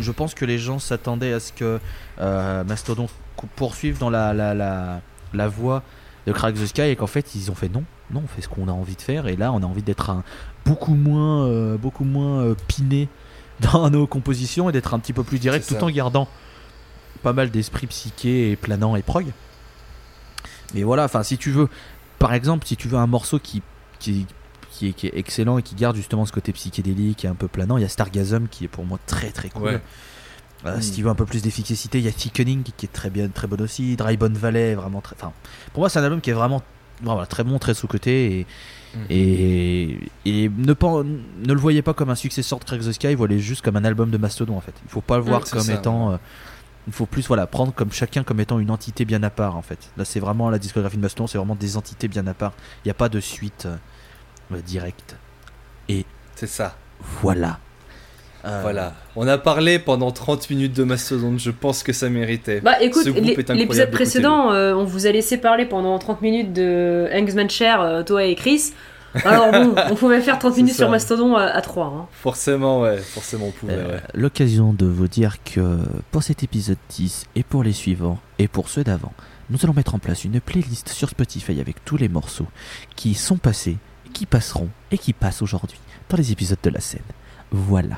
je pense que les gens s'attendaient à ce que euh, Mastodon poursuive dans la, la, la, la voie de Crack the Sky et qu'en fait ils ont fait non, non, on fait ce qu'on a envie de faire. Et là, on a envie d'être un, beaucoup moins, euh, beaucoup moins euh, piné dans nos compositions et d'être un petit peu plus direct tout en gardant pas mal d'esprit psyché et planant et prog. Mais voilà, enfin, si tu veux, par exemple, si tu veux un morceau qui, qui, qui, est, qui est excellent et qui garde justement ce côté psychédélique et un peu planant, il y a Stargasm qui est pour moi très très cool. Ouais. Euh, Si tu veux un peu plus d'efficacité, il y a Thickening qui est très bien, très bon aussi. Dry Bone Valley, vraiment très. Enfin, pour moi, c'est un album qui est vraiment, vraiment très bon, très sous-côté et. Et, et ne, pas, ne le voyez pas comme un successeur de Crack the Sky, voyez juste comme un album de Mastodon en fait. Il faut pas le voir Mm, comme ça, étant. euh, il faut plus voilà, prendre comme chacun comme étant une entité bien à part en fait. Là c'est vraiment la discographie de Mastodon, c'est vraiment des entités bien à part. Il n'y a pas de suite euh, euh, directe. C'est ça. Voilà. Euh, Voilà. On a parlé pendant 30 minutes de Mastodon, je pense que ça méritait. Bah écoute, l'épisode précédent, euh, on vous a laissé parler pendant 30 minutes de Hangsman Cher, euh, toi et Chris. Alors bon, on pouvait faire 30 C'est minutes ça. sur Mastodon à, à 3. hein. Forcément, ouais, forcément on pouvait, Euh, ouais. L'occasion de vous dire que pour cet épisode 10 et pour les suivants et pour ceux d'avant, nous allons mettre en place une playlist sur Spotify avec tous les morceaux qui sont passés, qui passeront et qui passent aujourd'hui dans les épisodes de la scène. Voilà.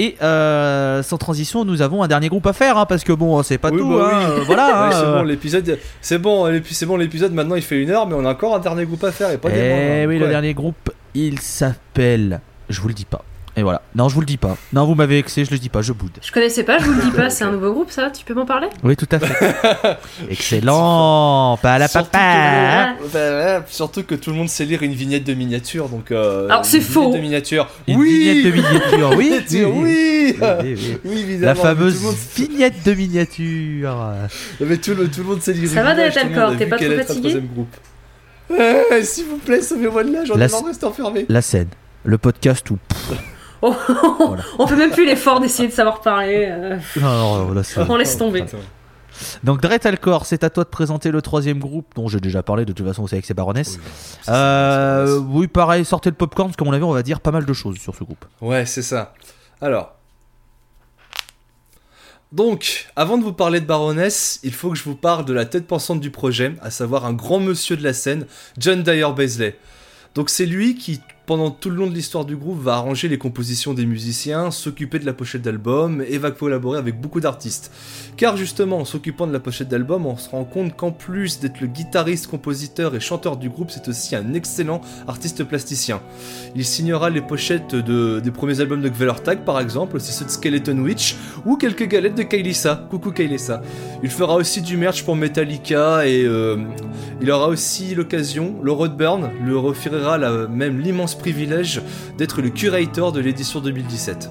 Et euh, sans transition, nous avons un dernier groupe à faire, hein, parce que bon, c'est pas Oui, tout. bah hein, oui. voilà. Ouais, hein, c'est bon, l'épisode, c'est bon, c'est bon, l'épisode maintenant il fait une heure, mais on a encore un dernier groupe à faire et pas des Eh oui, hein. le dernier groupe, il s'appelle. Je vous le dis pas. Et voilà. Non, je vous le dis pas. Non, vous m'avez vexé, je le dis pas, je boude. Je connaissais pas, je vous le dis pas, c'est un nouveau groupe ça, tu peux m'en parler? Oui, tout à fait. Excellent. Pas la Surtout papa. que, bah, surtout que tout le monde sait lire une vignette de miniature, donc. euh, Alors, c'est une vignette faux. de miniature. Une oui. vignette de miniature, oui. Oui, oui. oui, oui, oui. Oui, évidemment. La fameuse monde, vignette de miniature. mais tout, le, tout le monde sait lire Ça une va, a t'es pas trop fatigué groupe. S'il vous plaît, sauvez-moi de là, j'en ai marre de rester enfermé. La scène. Le podcast où. Oh, Voilà. On fait même plus l'effort d'essayer de savoir parler. euh, Non, non, là, c'est- On laisse tomber. Donc, Dread Alcor, c'est à toi de présenter le troisième groupe dont j'ai déjà parlé. De toute façon, c'est avec ses baronnesses. Oui, Euh, oui, pareil, sortez le popcorn parce qu'à mon avis, on va dire pas mal de choses sur ce groupe. Ouais, c'est ça. Alors. Donc, avant de vous parler de Baroness, il faut que je vous parle de la tête pensante du projet, à savoir un grand monsieur de la scène, John Dyer Baisley. Donc c'est lui qui, pendant tout le long de l'histoire du groupe, va arranger les compositions des musiciens, s'occuper de la pochette d'album et va collaborer avec beaucoup d'artistes. Car justement, en s'occupant de la pochette d'album, on se rend compte qu'en plus d'être le guitariste, compositeur et chanteur du groupe, c'est aussi un excellent artiste plasticien. Il signera les pochettes de, des premiers albums de Tag par exemple, aussi ceux de Skeleton Witch, ou quelques galettes de Kailissa. Coucou Kailissa. Il fera aussi du merch pour Metallica et euh, il aura aussi l'occasion, le Roadburn le reférera même l'immense privilège d'être le curator de l'édition 2017.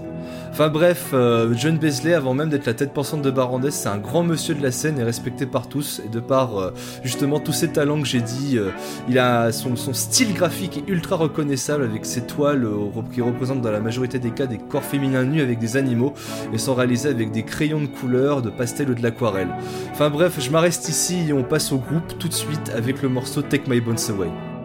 Enfin bref, euh, John Beasley, avant même d'être la tête pensante de Barandès, c'est un grand monsieur de la scène et respecté par tous. Et de par euh, justement tous ces talents que j'ai dit, euh, il a son, style graphique est ultra reconnaissable avec ses toiles qui représentent dans la majorité des cas des corps féminins nus avec des animaux et sont réalisés avec des crayons de couleur, de pastel ou de l'aquarelle. Enfin bref, je m'arrête ici et on passe au groupe tout de suite avec le morceau Take My Bones Away.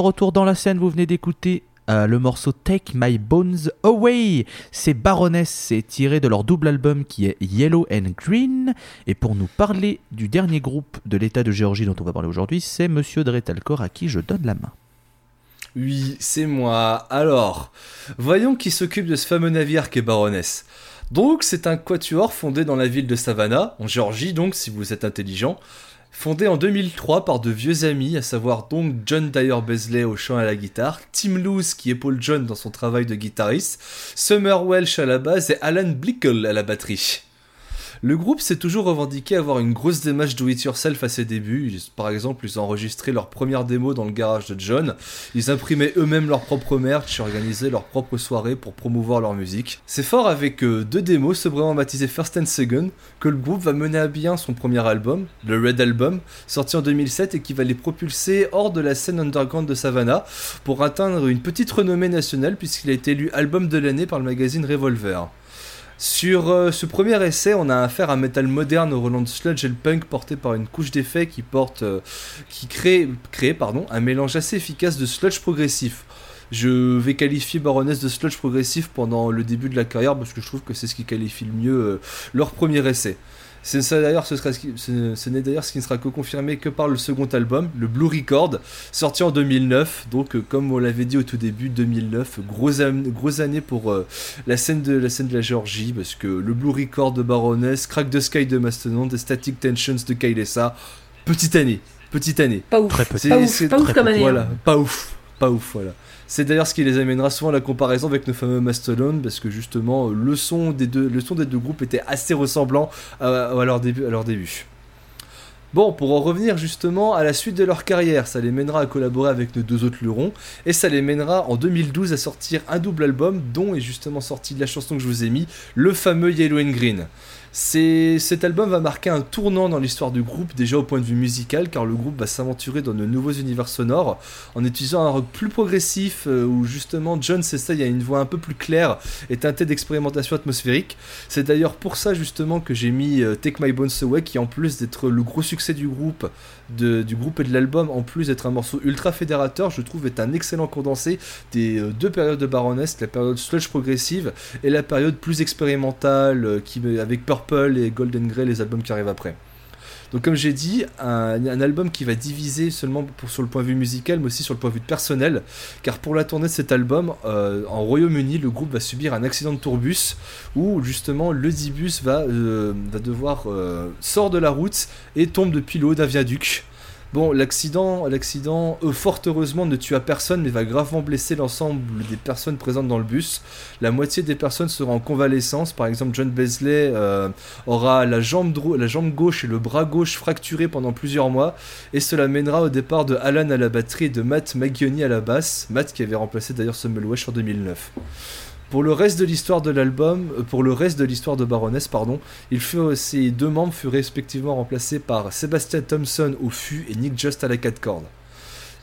Retour dans la scène, vous venez d'écouter euh, le morceau Take My Bones Away. C'est Baroness, c'est tiré de leur double album qui est Yellow and Green. Et pour nous parler du dernier groupe de l'État de Géorgie dont on va parler aujourd'hui, c'est Monsieur Dretalcor à qui je donne la main. Oui, c'est moi. Alors, voyons qui s'occupe de ce fameux navire qu'est Baroness. Donc, c'est un quatuor fondé dans la ville de Savannah, en Géorgie, donc, si vous êtes intelligent. Fondé en 2003 par de vieux amis, à savoir donc John Dyer Beasley au chant et à la guitare, Tim Loose qui épaule John dans son travail de guitariste, Summer Welsh à la base et Alan Blickle à la batterie. Le groupe s'est toujours revendiqué avoir une grosse démarche do it yourself à ses débuts. Par exemple, ils ont enregistré leur première démo dans le garage de John. Ils imprimaient eux-mêmes leur propre merch organisaient leurs propres soirées pour promouvoir leur musique. C'est fort avec euh, deux démos sobrement baptisées First and Second que le groupe va mener à bien son premier album, le Red Album, sorti en 2007 et qui va les propulser hors de la scène underground de Savannah pour atteindre une petite renommée nationale puisqu'il a été élu album de l'année par le magazine Revolver. Sur euh, ce premier essai, on a affaire à un metal moderne au Roland sludge et le punk porté par une couche d'effets qui porte, euh, qui crée, crée pardon, un mélange assez efficace de sludge progressif. Je vais qualifier Baroness de sludge progressif pendant le début de la carrière parce que je trouve que c'est ce qui qualifie le mieux euh, leur premier essai. C'est d'ailleurs ce, ce n'est d'ailleurs ce qui ne sera que confirmé que par le second album, le Blue Record, sorti en 2009. Donc, euh, comme on l'avait dit au tout début, 2009, grosse, année pour euh, la, scène de, la scène de la Géorgie, parce que le Blue Record de Baroness, Crack the Sky de Mastodon, The Static Tensions de Kailessa, petite année, petite année. Pas ouf, pas ouf, pas ouf comme année. Voilà, hein. pas ouf, pas ouf, voilà. C'est d'ailleurs ce qui les amènera souvent à la comparaison avec nos fameux Mastodon, parce que justement, le son des deux, groupes était assez ressemblant à, leur, début, à leur début. Bon, pour en revenir justement à la suite de leur carrière, ça les mènera à collaborer avec nos deux autres lurons, et ça les mènera en 2012 à sortir un double album, dont est justement sorti la chanson que je vous ai mis, le fameux Yellow and Green. Cet album va marquer un tournant dans l'histoire du groupe, déjà au point de vue musical, car le groupe va s'aventurer dans de nouveaux univers sonores en utilisant un rock plus progressif, euh, où justement John s'essaye à une voix un peu plus claire et teintée d'expérimentation atmosphérique. C'est d'ailleurs pour ça justement que j'ai mis euh, Take My Bones Away, qui en plus d'être le gros succès du groupe, du groupe et de l'album, en plus d'être un morceau ultra fédérateur, je trouve est un excellent condensé des euh, deux périodes de Baroness, la période sludge progressive et la période plus expérimentale euh, qui, avec Purple et Golden Grey, les albums qui arrivent après. Donc comme j'ai dit, un, album qui va diviser seulement pour, sur le point de vue musical, mais aussi sur le point de vue personnel, car pour la tournée de cet album, euh, en Royaume-Uni, le groupe va subir un accident de tourbus, où justement le Dibus va, va devoir sort de la route et tombe depuis le haut d'un viaduc. Bon, l'accident, l'accident, euh, fort heureusement, ne tua personne, mais va gravement blesser l'ensemble des personnes présentes dans le bus. La moitié des personnes sera en convalescence. Par exemple, John Beasley euh, aura la jambe, la jambe gauche et le bras gauche fracturés pendant plusieurs mois, et cela mènera au départ de Alan à la batterie et de Matt McGionney à la basse. Matt qui avait remplacé d'ailleurs Samuel Wesh en 2009. Pour le reste de l'histoire de l'album, euh, pour le reste de l'histoire de Baroness, pardon, ces deux membres furent respectivement remplacés par Sebastian Thompson au fût et Nick Just à la 4 cordes.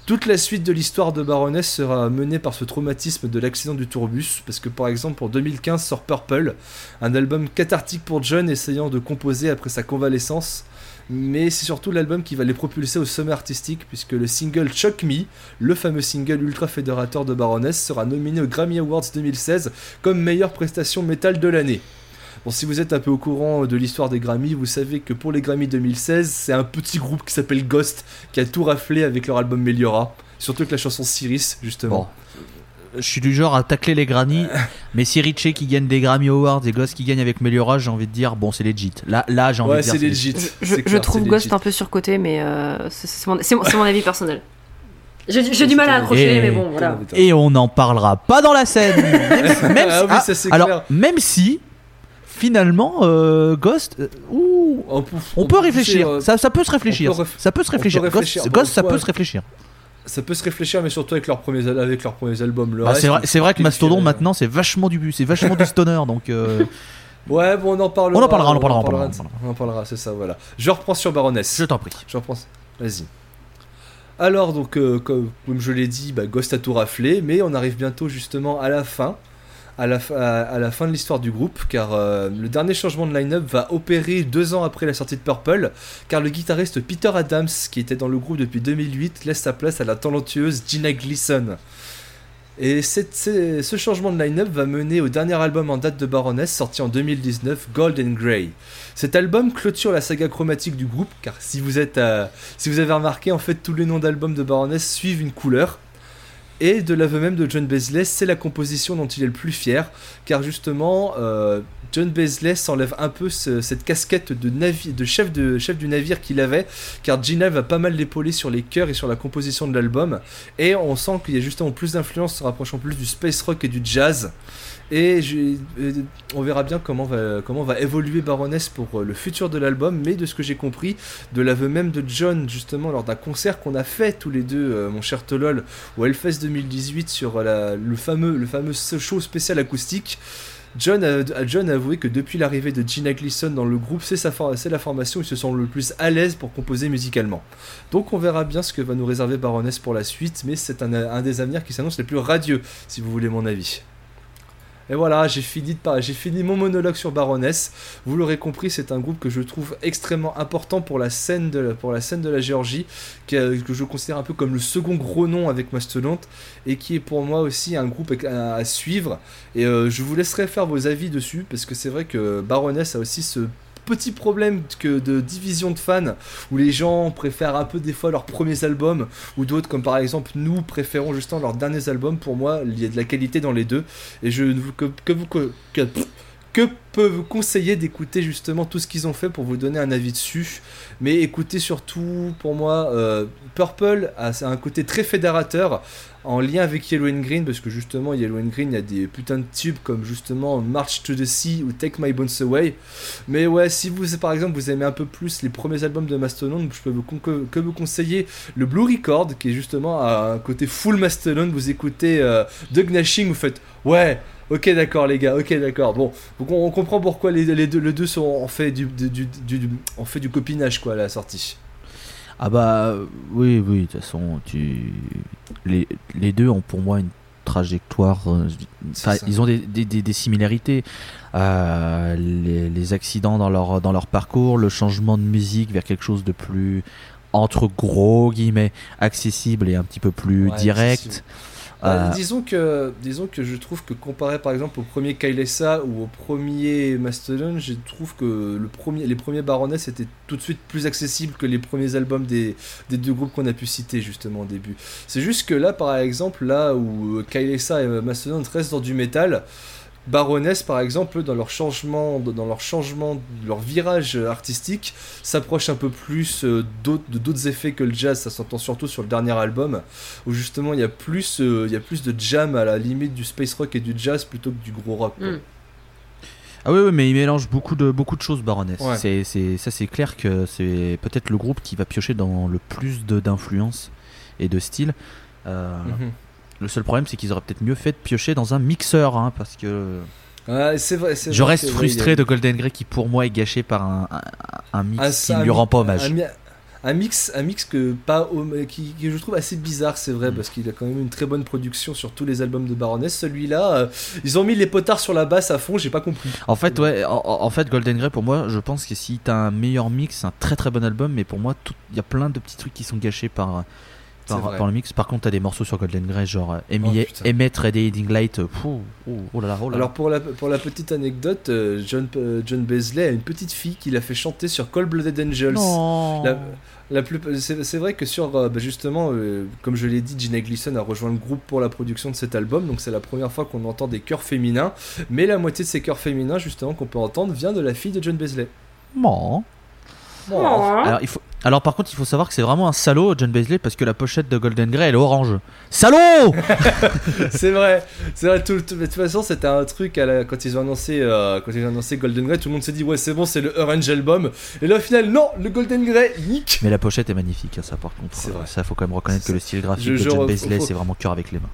Toute la suite de l'histoire de Baroness sera menée par ce traumatisme de l'accident du tourbus, parce que par exemple en 2015 sort Purple, un album cathartique pour John essayant de composer après sa convalescence, mais c'est surtout l'album qui va les propulser au sommet artistique, puisque le single Chuck Me, le fameux single ultra fédérateur de Baroness, sera nominé aux Grammy Awards 2016 comme meilleure prestation métal de l'année. Bon, si vous êtes un peu au courant de l'histoire des Grammy, vous savez que pour les Grammy 2016, c'est un petit groupe qui s'appelle Ghost qui a tout raflé avec leur album Meliora. Surtout avec la chanson Cyrus, justement je suis du genre à tacler les granny, mais si Richie qui gagne des Grammy Awards et Ghost qui gagne avec Meliora, j'ai envie de dire, bon, c'est legit. Là, là j'ai envie de dire. c'est legit. Je, trouve Ghost un peu surcoté, mais euh, c'est mon, avis personnel. J'ai du mal à accrocher, mais bon, voilà. Et on n'en parlera pas dans la scène. même, ah oui, ça, alors, même si, finalement, euh, Ghost, euh, on, peut réfléchir. ça, ça, peut se réfléchir. ça peut se réfléchir. Ghost ça peut se réfléchir ça peut se réfléchir, mais surtout avec leurs premiers, avec leurs premiers albums. Bah, c'est vrai, vrai, que Mastodon maintenant c'est vachement du c'est vachement du stoner donc. Euh, ouais, bon, on en parlera. On en parlera, on en parlera, on en parlera, c'est ça, voilà. Je reprends sur Baroness. Je t'en prie. Je reprends. Vas-y. Alors, donc, euh, comme, je l'ai dit, bah, Ghost a tout raflé, mais on arrive bientôt justement à la fin à la, fin de l'histoire du groupe, car euh, le dernier changement de line-up va opérer deux ans après la sortie de Purple, car le guitariste Peter Adams, qui était dans le groupe depuis 2008, laisse sa place à la talentueuse Gina Gleason. Et cette- ce changement de line-up va mener au dernier album en date de Baroness, sorti en 2019, Gold and Grey. Cet album clôture la saga chromatique du groupe, car si vous, êtes, euh, si vous avez remarqué, en fait, tous les noms d'albums de Baroness suivent une couleur. Et de l'aveu même de John Beasley, c'est la composition dont il est le plus fier, car justement, euh, John Beasley s'enlève un peu ce- cette casquette de, chef de du navire qu'il avait, car Gina va pas mal l'épauler sur les chœurs et sur la composition de l'album, et on sent qu'il y a justement plus d'influence se rapprochant plus du space rock et du jazz. Et euh, on verra bien comment va, comment évoluer Baroness pour euh, le futur de l'album, mais de ce que j'ai compris, de l'aveu même de John, justement, lors d'un concert qu'on a fait tous les deux, euh, mon cher Tolol, au Hellfest 2018 sur le, fameux, show spécial acoustique. John a, avoué que depuis l'arrivée de Gina Gleason dans le groupe, c'est la formation où ils se sont le plus à l'aise pour composer musicalement. Donc on verra bien ce que va nous réserver Baroness pour la suite, mais c'est un, un des avenirs qui s'annonce les plus radieux, si vous voulez mon avis. Et voilà, j'ai fini, mon monologue sur Baroness. Vous l'aurez compris, c'est un groupe que je trouve extrêmement important pour la scène de la, Géorgie, que, je considère un peu comme le second gros nom avec Mastodonte, et qui est pour moi aussi un groupe à, à suivre. Et euh, je vous laisserai faire vos avis dessus, parce que c'est vrai que Baroness a aussi ce petit problème que de division de fans, où les gens préfèrent un peu des fois leurs premiers albums, ou d'autres comme par exemple nous préférons justement leurs derniers albums. Pour moi, il y a de la qualité dans les deux, et je ne vous que, que vous que, que- que peux vous conseiller d'écouter justement tout ce qu'ils ont fait pour vous donner un avis dessus. Mais écoutez surtout, pour moi, euh, Purple a un côté très fédérateur en lien avec Yellow and Green, parce que justement, Yellow and Green, il y a des putains de tubes comme justement March to the Sea ou Take My Bones Away. Mais ouais, si vous, par exemple, vous aimez un peu plus les premiers albums de Mastodon, je peux vous, que, vous conseiller le Blue Record, qui est justement un côté full Mastodon. Vous écoutez euh, Doug Nashing, vous faites ouais. Ok d'accord les gars, ok d'accord. Bon, donc on, on comprend pourquoi les, les deux, deux sont en fait du, du, du, fait du copinage quoi à la sortie? Ah bah oui, oui, de toute façon, tu... les, les deux ont pour moi une trajectoire. euh, enfin, ils ont des, des, des- des similarités. Euh, les, les accidents dans leur, dans leur parcours, le changement de musique vers quelque chose de plus, entre gros guillemets, accessible et un petit peu plus Ouais, direct. accessible. Euh, Euh, disons que disons que je trouve que comparé par exemple au premier Kailessa ou au premier Mastodon, je trouve que le premier, les premiers Baroness étaient tout de suite plus accessibles que les premiers albums des, des deux groupes qu'on a pu citer justement au début. C'est juste que là par exemple là où Kailessa et Mastodon restent dans du métal, Baroness par exemple dans leur changement dans leur changement leur virage artistique s'approche un peu plus euh, d'autres de d'autres effets que le jazz ça s'entend surtout sur le dernier album où justement il y a plus euh, il y a plus de jam à la limite du space rock et du jazz plutôt que du gros rock quoi. Mm. Ah oui, oui, mais il mélange beaucoup de, beaucoup de choses, Baroness. Ouais. C'est, c'est, ça, c'est clair que c'est peut-être le groupe qui va piocher dans le plus de, d'influence et de style. Euh, Mhm. Le seul problème, c'est qu'ils auraient peut-être mieux fait de piocher dans un mixeur, hein, parce que Ouais, c'est vrai c'est je vrai reste frustré a- de Golden Grey qui, pour moi, est gâché par un, un, un mix qui ne lui rend pas hommage. un, mi- un mix un mix que pas qui, je trouve assez bizarre c'est vrai Mm. parce qu'il a quand même une très bonne production sur tous les albums de Baroness celui-là euh, ils ont mis les potards sur la basse à fond j'ai pas compris En fait, ouais, en, en fait, Golden Grey, pour moi, je pense que si t'as un meilleur mix, c'est un très très bon album, mais pour moi, il y a plein de petits trucs qui sont gâchés par, par, par le mix. Par contre, t'as des morceaux sur Golden Grey, genre euh, Emi- Oh, Radiating Light, euh, pfou, oh, oh là là, oh là. Alors pour la, pour la petite anecdote, euh, John, euh, John Beasley a une petite fille qui l'a fait chanter sur Cold Blooded Angels. non. La, la plus, c'est, vrai que sur, euh, bah, justement, euh, comme je l'ai dit, Gina Gleason a rejoint le groupe pour la production de cet album, donc c'est la première fois qu'on entend des chœurs féminins, mais la moitié de ces chœurs féminins, justement, qu'on peut entendre, vient de la fille de John Beasley. Non. Oh. Alors, il faut... Alors par contre, il faut savoir que c'est vraiment un salaud, John Beasley, parce que la pochette de Golden Grey, elle est orange. Salaud c'est vrai, c'est vrai. Tout, tout- de toute façon, c'était un truc à la- quand ils ont annoncé, euh, quand ils ont annoncé Golden Grey, tout le monde s'est dit ouais c'est bon, c'est le Orange Album. Et là au final, non, le Golden Grey, nique. Mais la pochette est magnifique, hein, ça par contre. C'est vrai. Ça, faut quand même reconnaître que le style graphique Je- de John re- Beasley, c'est vraiment cœur avec les mains.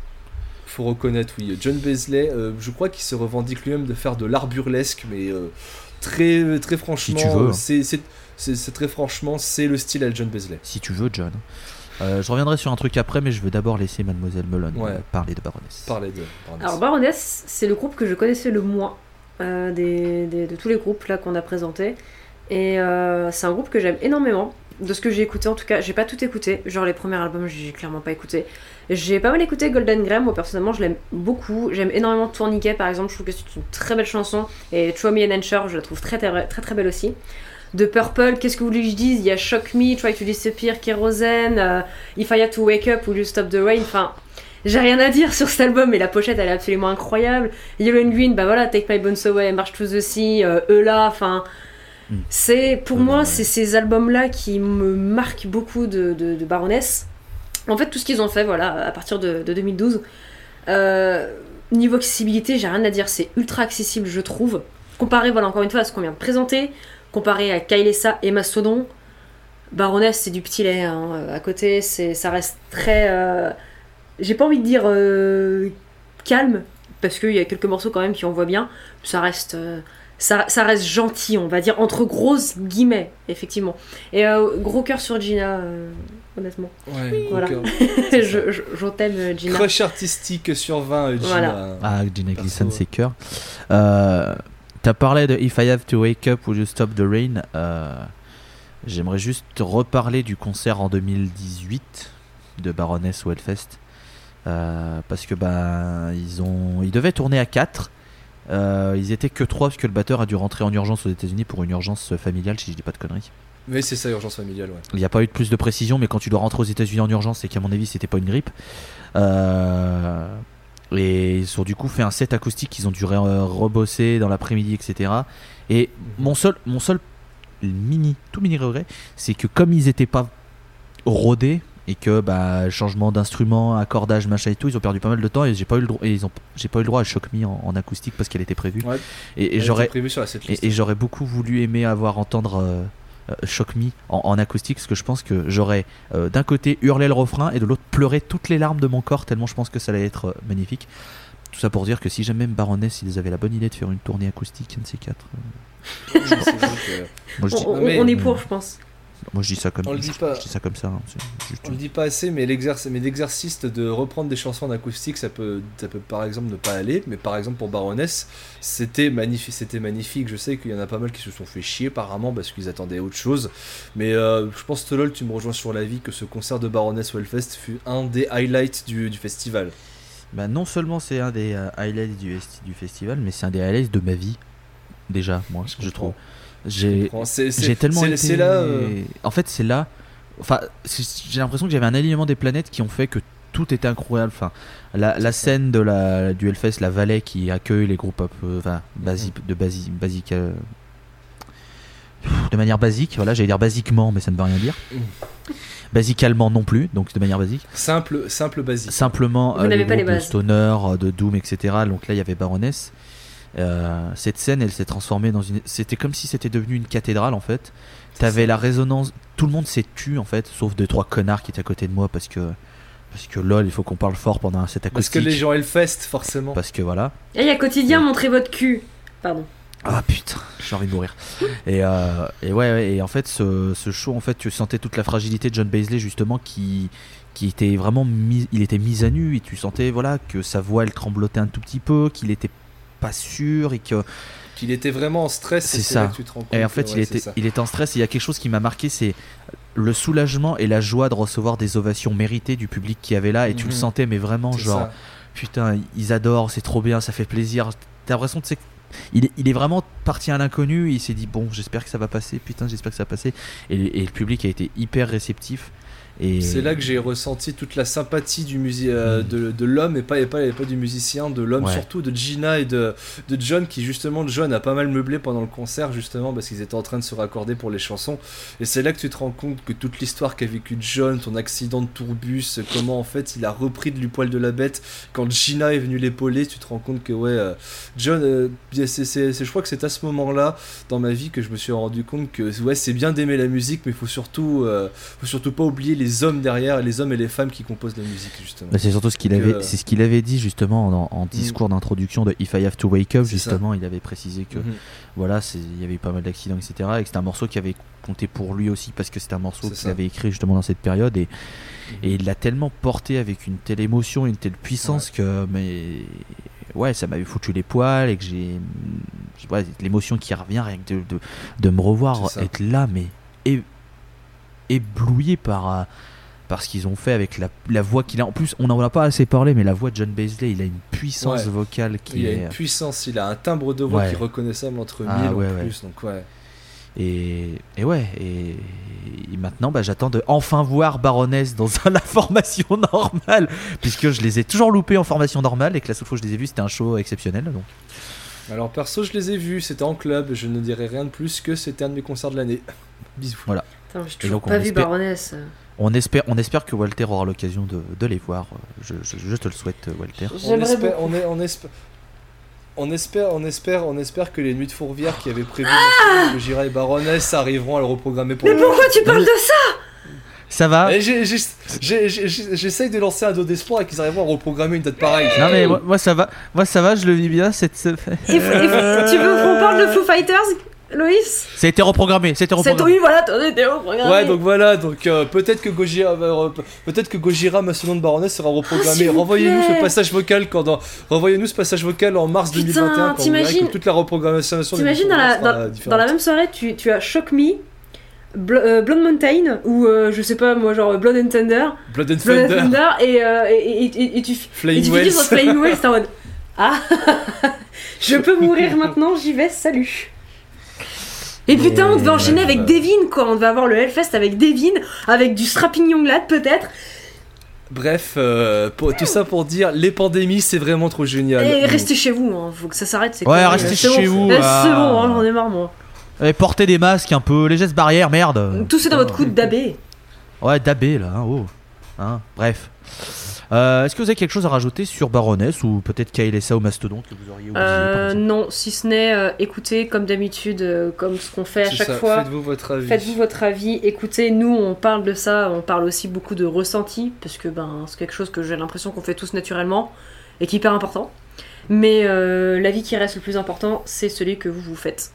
Faut reconnaître, oui. John Beasley, euh, je crois qu'il se revendique lui-même de faire de l'art burlesque, mais euh, très, très franchement, tu veux. c'est, c'est, très franchement, c'est le style à John Beasley. Si tu veux, John. Euh, je reviendrai sur un truc après, mais je veux d'abord laisser Mademoiselle Melon Ouais. euh, parler de Baroness. Parler de. Baroness. Alors Baroness, c'est le groupe que je connaissais le moins euh, des, des- de tous les groupes là qu'on a présentés. Et euh, c'est un groupe que j'aime énormément. De ce que j'ai écouté en tout cas, j'ai pas tout écouté. Genre les premiers albums, j'ai clairement pas écouté. J'ai pas mal écouté Golden Graham, moi personnellement je l'aime beaucoup. J'aime énormément Tourniquet par exemple, je trouve que c'est une très belle chanson. Et Throw Me an Answer, je la trouve très très très, très belle aussi. De Purple, qu'est-ce que vous voulez que je dise? Il y a Shock Me, Try to Disappear, Kerosene, euh, If I Had to Wake Up, Will You Stop the Rain, enfin. J'ai rien à dire sur cet album, mais la pochette elle est absolument incroyable. Yellow and Green, bah voilà, Take My Bones Away, March to the Sea, euh, Eula, enfin. Mm. C'est pour Mm, moi, ouais. c'est ces albums-là qui me marquent beaucoup de, de, de Baroness. En fait, tout ce qu'ils ont fait, voilà, à partir de, de 2012. Euh, niveau accessibilité, j'ai rien à dire, c'est ultra accessible, je trouve. Comparé, voilà, encore une fois, à ce qu'on vient de présenter, comparé à Kailessa et Mastodon, Baroness, c'est du petit lait. hein. À côté, c'est, ça reste très. euh, j'ai pas envie de dire euh, calme, parce qu'il y a quelques morceaux quand même qui on voit bien. Ça reste. euh, ça, ça reste gentil, on va dire, entre grosses guillemets, effectivement. Et euh, gros cœur sur Gina, euh, honnêtement. Ouais, Voilà. gros cœur. C'est ça. je, je, je t'aime, euh, Gina. Crush artistique sur 20, euh, Gina. Voilà. Ah, Gina Gleason, c'est cœur. Euh, T'as parlé de If I Have to Wake Up, Will You Stop the Rain Euh, J'aimerais juste reparler du concert en 2018 de Baroness au Hellfest. Euh, parce que bah, ils, ont, ils devaient tourner à 4. Euh, ils étaient que 3 parce que le batteur a dû rentrer en urgence aux États-Unis pour une urgence familiale, si je dis pas de conneries. Mais c'est ça, urgence familiale, ouais. Il n'y a pas eu de plus de précision, mais quand tu dois rentrer aux États-Unis en urgence, c'est qu'à mon avis, c'était pas une grippe. Euh, et ils ont du coup fait un set acoustique qu'ils ont dû re- rebosser dans l'après-midi, etc. Et mon seul, mon seul mini, tout mini regret, c'est que comme ils étaient pas rodés et que bah changement d'instrument, accordage, machin et tout, ils ont perdu pas mal de temps et j'ai pas eu le droit, et ils ont, j'ai pas eu le droit à Shock Me en, en acoustique parce qu'elle était prévue. Ouais. Et, j'aurais et, et j'aurais beaucoup voulu aimer avoir entendre euh, Shock Me en, en acoustique, parce que je pense que j'aurais euh, d'un côté hurlé le refrain et de l'autre pleuré toutes les larmes de mon corps, tellement je pense que ça allait être euh, magnifique. Tout ça pour dire que si jamais même Baroness, ils avaient la bonne idée de faire une tournée acoustique, un de ces quatre. euh, C'est vrai que- moi, je dis, On, on- mais- on est pour, je pense. Moi je dis ça comme On le je, pas. je dis ça comme ça. hein, juste- On le dit pas assez, mais l'exercice, de reprendre des chansons en acoustique, ça peut, ça peut par exemple ne pas aller. Mais par exemple pour Baroness, c'était magnifique, c'était magnifique. Je sais qu'il y en a pas mal qui se sont fait chier apparemment parce qu'ils attendaient autre chose. Mais euh, je pense que lol, tu me rejoins sur l'avis que ce concert de Baroness au Hellfest fut un des highlights du, du festival. Bah, non seulement c'est un des euh, highlights du, du festival, mais c'est un des highlights de ma vie. Déjà, moi, je, comprends. trouve. J'ai tellement été... c'est là. euh, En fait, c'est là. Enfin, j'ai l'impression que j'avais un alignement des planètes qui ont fait que tout était incroyable. Enfin, la, scène de la du Hellfest, la vallée qui accueille les groupes peu, enfin, basi- Mhm. de basi- basique, euh, de manière basique. Voilà, j'allais dire basiquement, mais ça ne veut rien dire. Mhm. Basicalement non plus, donc de manière basique. simple, simple basique. Simplement, Vous euh, les n'avez pas les groupes de bases. Stoner, euh, de Doom, etc. Donc là, il y avait Baroness. Euh, cette scène, elle s'est transformée dans une. C'était comme si c'était devenu une cathédrale en fait. T'avais la résonance. Tout le monde s'est tu en fait, sauf deux trois connards qui étaient à côté de moi parce que parce que lol, il faut qu'on parle fort pendant un set Parce que acoustique. les gens Hellfest, forcément. Parce que voilà. Et il y a quotidien, montrez votre cul. Pardon. Ah putain, j'ai envie de mourir. Et, euh, et ouais, ouais, et en fait, ce, ce show, en fait, tu sentais toute la fragilité de John Baisley justement qui qui était vraiment mis, il était mis à nu et tu sentais voilà que sa voix elle tremblotait un tout petit peu, qu'il était pas sûr et que Qu'il était vraiment en stress. C'est là ça. que tu te rends compte Et en fait, il, ouais, était, il était en stress. Et il y a quelque chose qui m'a marqué, c'est le soulagement et la joie de recevoir des ovations méritées du public qui avait là. Et tu le Mhm. sentais, mais vraiment, genre, ça. putain, ils adorent, c'est trop bien, ça fait plaisir. T'as l'impression, tu sais, il est, il est vraiment parti à l'inconnu. Il s'est dit, bon, j'espère que ça va passer. Putain, j'espère que ça va passer. Et, et le public a été hyper réceptif. Et C'est là que j'ai ressenti toute la sympathie du musi- euh, Mm. de, de l'homme et pas, et, pas, et pas du musicien, de l'homme Ouais. surtout, de Gina et de, de John qui justement, John a pas mal meublé pendant le concert justement parce qu'ils étaient en train de se raccorder pour les chansons et c'est là que tu te rends compte que toute l'histoire qu'a vécu John, ton accident de tourbus, comment en fait il a repris de lui poil de la bête quand Gina est venue l'épauler, tu te rends compte que ouais, euh, John, euh, c'est- je crois que c'est à ce moment-là dans ma vie que je me suis rendu compte que ouais c'est bien d'aimer la musique mais il faut surtout euh, faut surtout pas oublier les hommes derrière, les hommes et les femmes qui composent la musique justement. Bah, c'est surtout ce qu'il avait, euh, c'est ce qu'il avait dit justement en, en discours d'introduction de If I Have to Wake Up. Ça. Justement, il avait précisé que Mhm. voilà, il y avait eu pas mal d'accidents, etc. Et que c'était un morceau qui avait compté pour lui aussi parce que c'est un morceau qu'il avait écrit justement dans cette période et, et il l'a tellement porté avec une telle émotion, une telle puissance que mais ouais, ça m'avait foutu les poils et que j'ai ouais, l'émotion qui revient rien que de, de, de me revoir être là mais é- ébloui par euh, par ce qu'ils ont fait avec la, la voix qu'il a. En plus, on n'en a pas assez parlé, mais la voix de John Bazley, il a une puissance Ouais. vocale qui Il a est. une puissance, il a un timbre de voix Ouais. qui est reconnaissable entre Ah, mille ouais, en plus. Donc ouais. Et, et ouais, et, et maintenant bah, j'attends de enfin voir Baroness dans la formation normale, puisque je les ai toujours loupés en formation normale et que la seule fois que je les ai vus c'était un show exceptionnel. Donc. Alors perso, je les ai vus, c'était en club, je ne dirais rien de plus que c'était un de mes concerts de l'année. Bisous. Putain, donc, on pas vu espère- Baroness. On espère, on espère que Walter aura l'occasion de, de les voir. Je, je- je te le souhaite, Walter. On espère, on, est, on, espère, on espère, on espère, on espère que les nuits de Fourvière qui avaient prévu Ah que Gira et Baroness arriveront à le reprogrammer pour. Mais pourquoi tu parles de ça? Ça va? J'essaye de lancer un dos d'espoir et qu'ils arriveront à reprogrammer une date pareille. Non mais moi, moi, ça va, moi ça va, je le vis bien. Cette... Faut- Tu veux qu'on parle de Foo Fighters, Loïs a été reprogrammé, c'était C'est reprogrammé. oui, voilà, t'en étais au programme. Ouais, donc voilà, donc euh, peut-être que Gojira, euh, peut-être que Gojira, Mastodon de Baroness sera Ah, s'il reprogrammé. vous Renvoyez-nous ce passage vocal quand dans- renvoyez-nous ce passage vocal en mars Putain, 2021 quand que toute la reprogrammation T'imagines dans la, dans, dans la même soirée, tu, tu as Shock Me, Bl euh, Blonde Mountain, ou euh, je sais pas moi, genre Blood and Thunder, Blood and Blood and Thunder, Thunder, et, euh, et, et, et- et tu, Flying Wells. finis sur Flying Wells, t'es en mode Ah Je peux mourir maintenant, j'y vais, salut et putain, on devait enchaîner ouais, avec ouais. Devin, quoi. On devait avoir le Hellfest avec Devin, avec du Strapping Young Lad, peut-être. Bref, euh, pour- tout ça pour dire, les pandémies, c'est vraiment trop génial. Et Nous- restez chez vous, hein. faut que ça s'arrête. c'est Ouais, restez c'est chez bon. vous, ah. C'est bon, hein, j'en ai marre, moi. Et portez des masques un peu, les gestes barrières, merde. Toussez dans votre coude d'abé. Ouais, dabé là, hein, oh. Hein, bref. Euh, Est-ce que vous avez quelque chose à rajouter sur Baroness ou peut-être KLSA ou Mastodon que vous auriez oublié Euh, non, si ce n'est euh, écoutez comme d'habitude, euh, comme ce qu'on fait à chaque ça, fois. Faites-vous votre avis. Faites-vous votre avis, écoutez, nous on parle de ça, on parle aussi beaucoup de ressenti, parce que ben, c'est quelque chose que j'ai l'impression qu'on fait tous naturellement et qui est hyper important. Mais euh, l'avis qui reste le plus important, c'est celui que vous vous faites.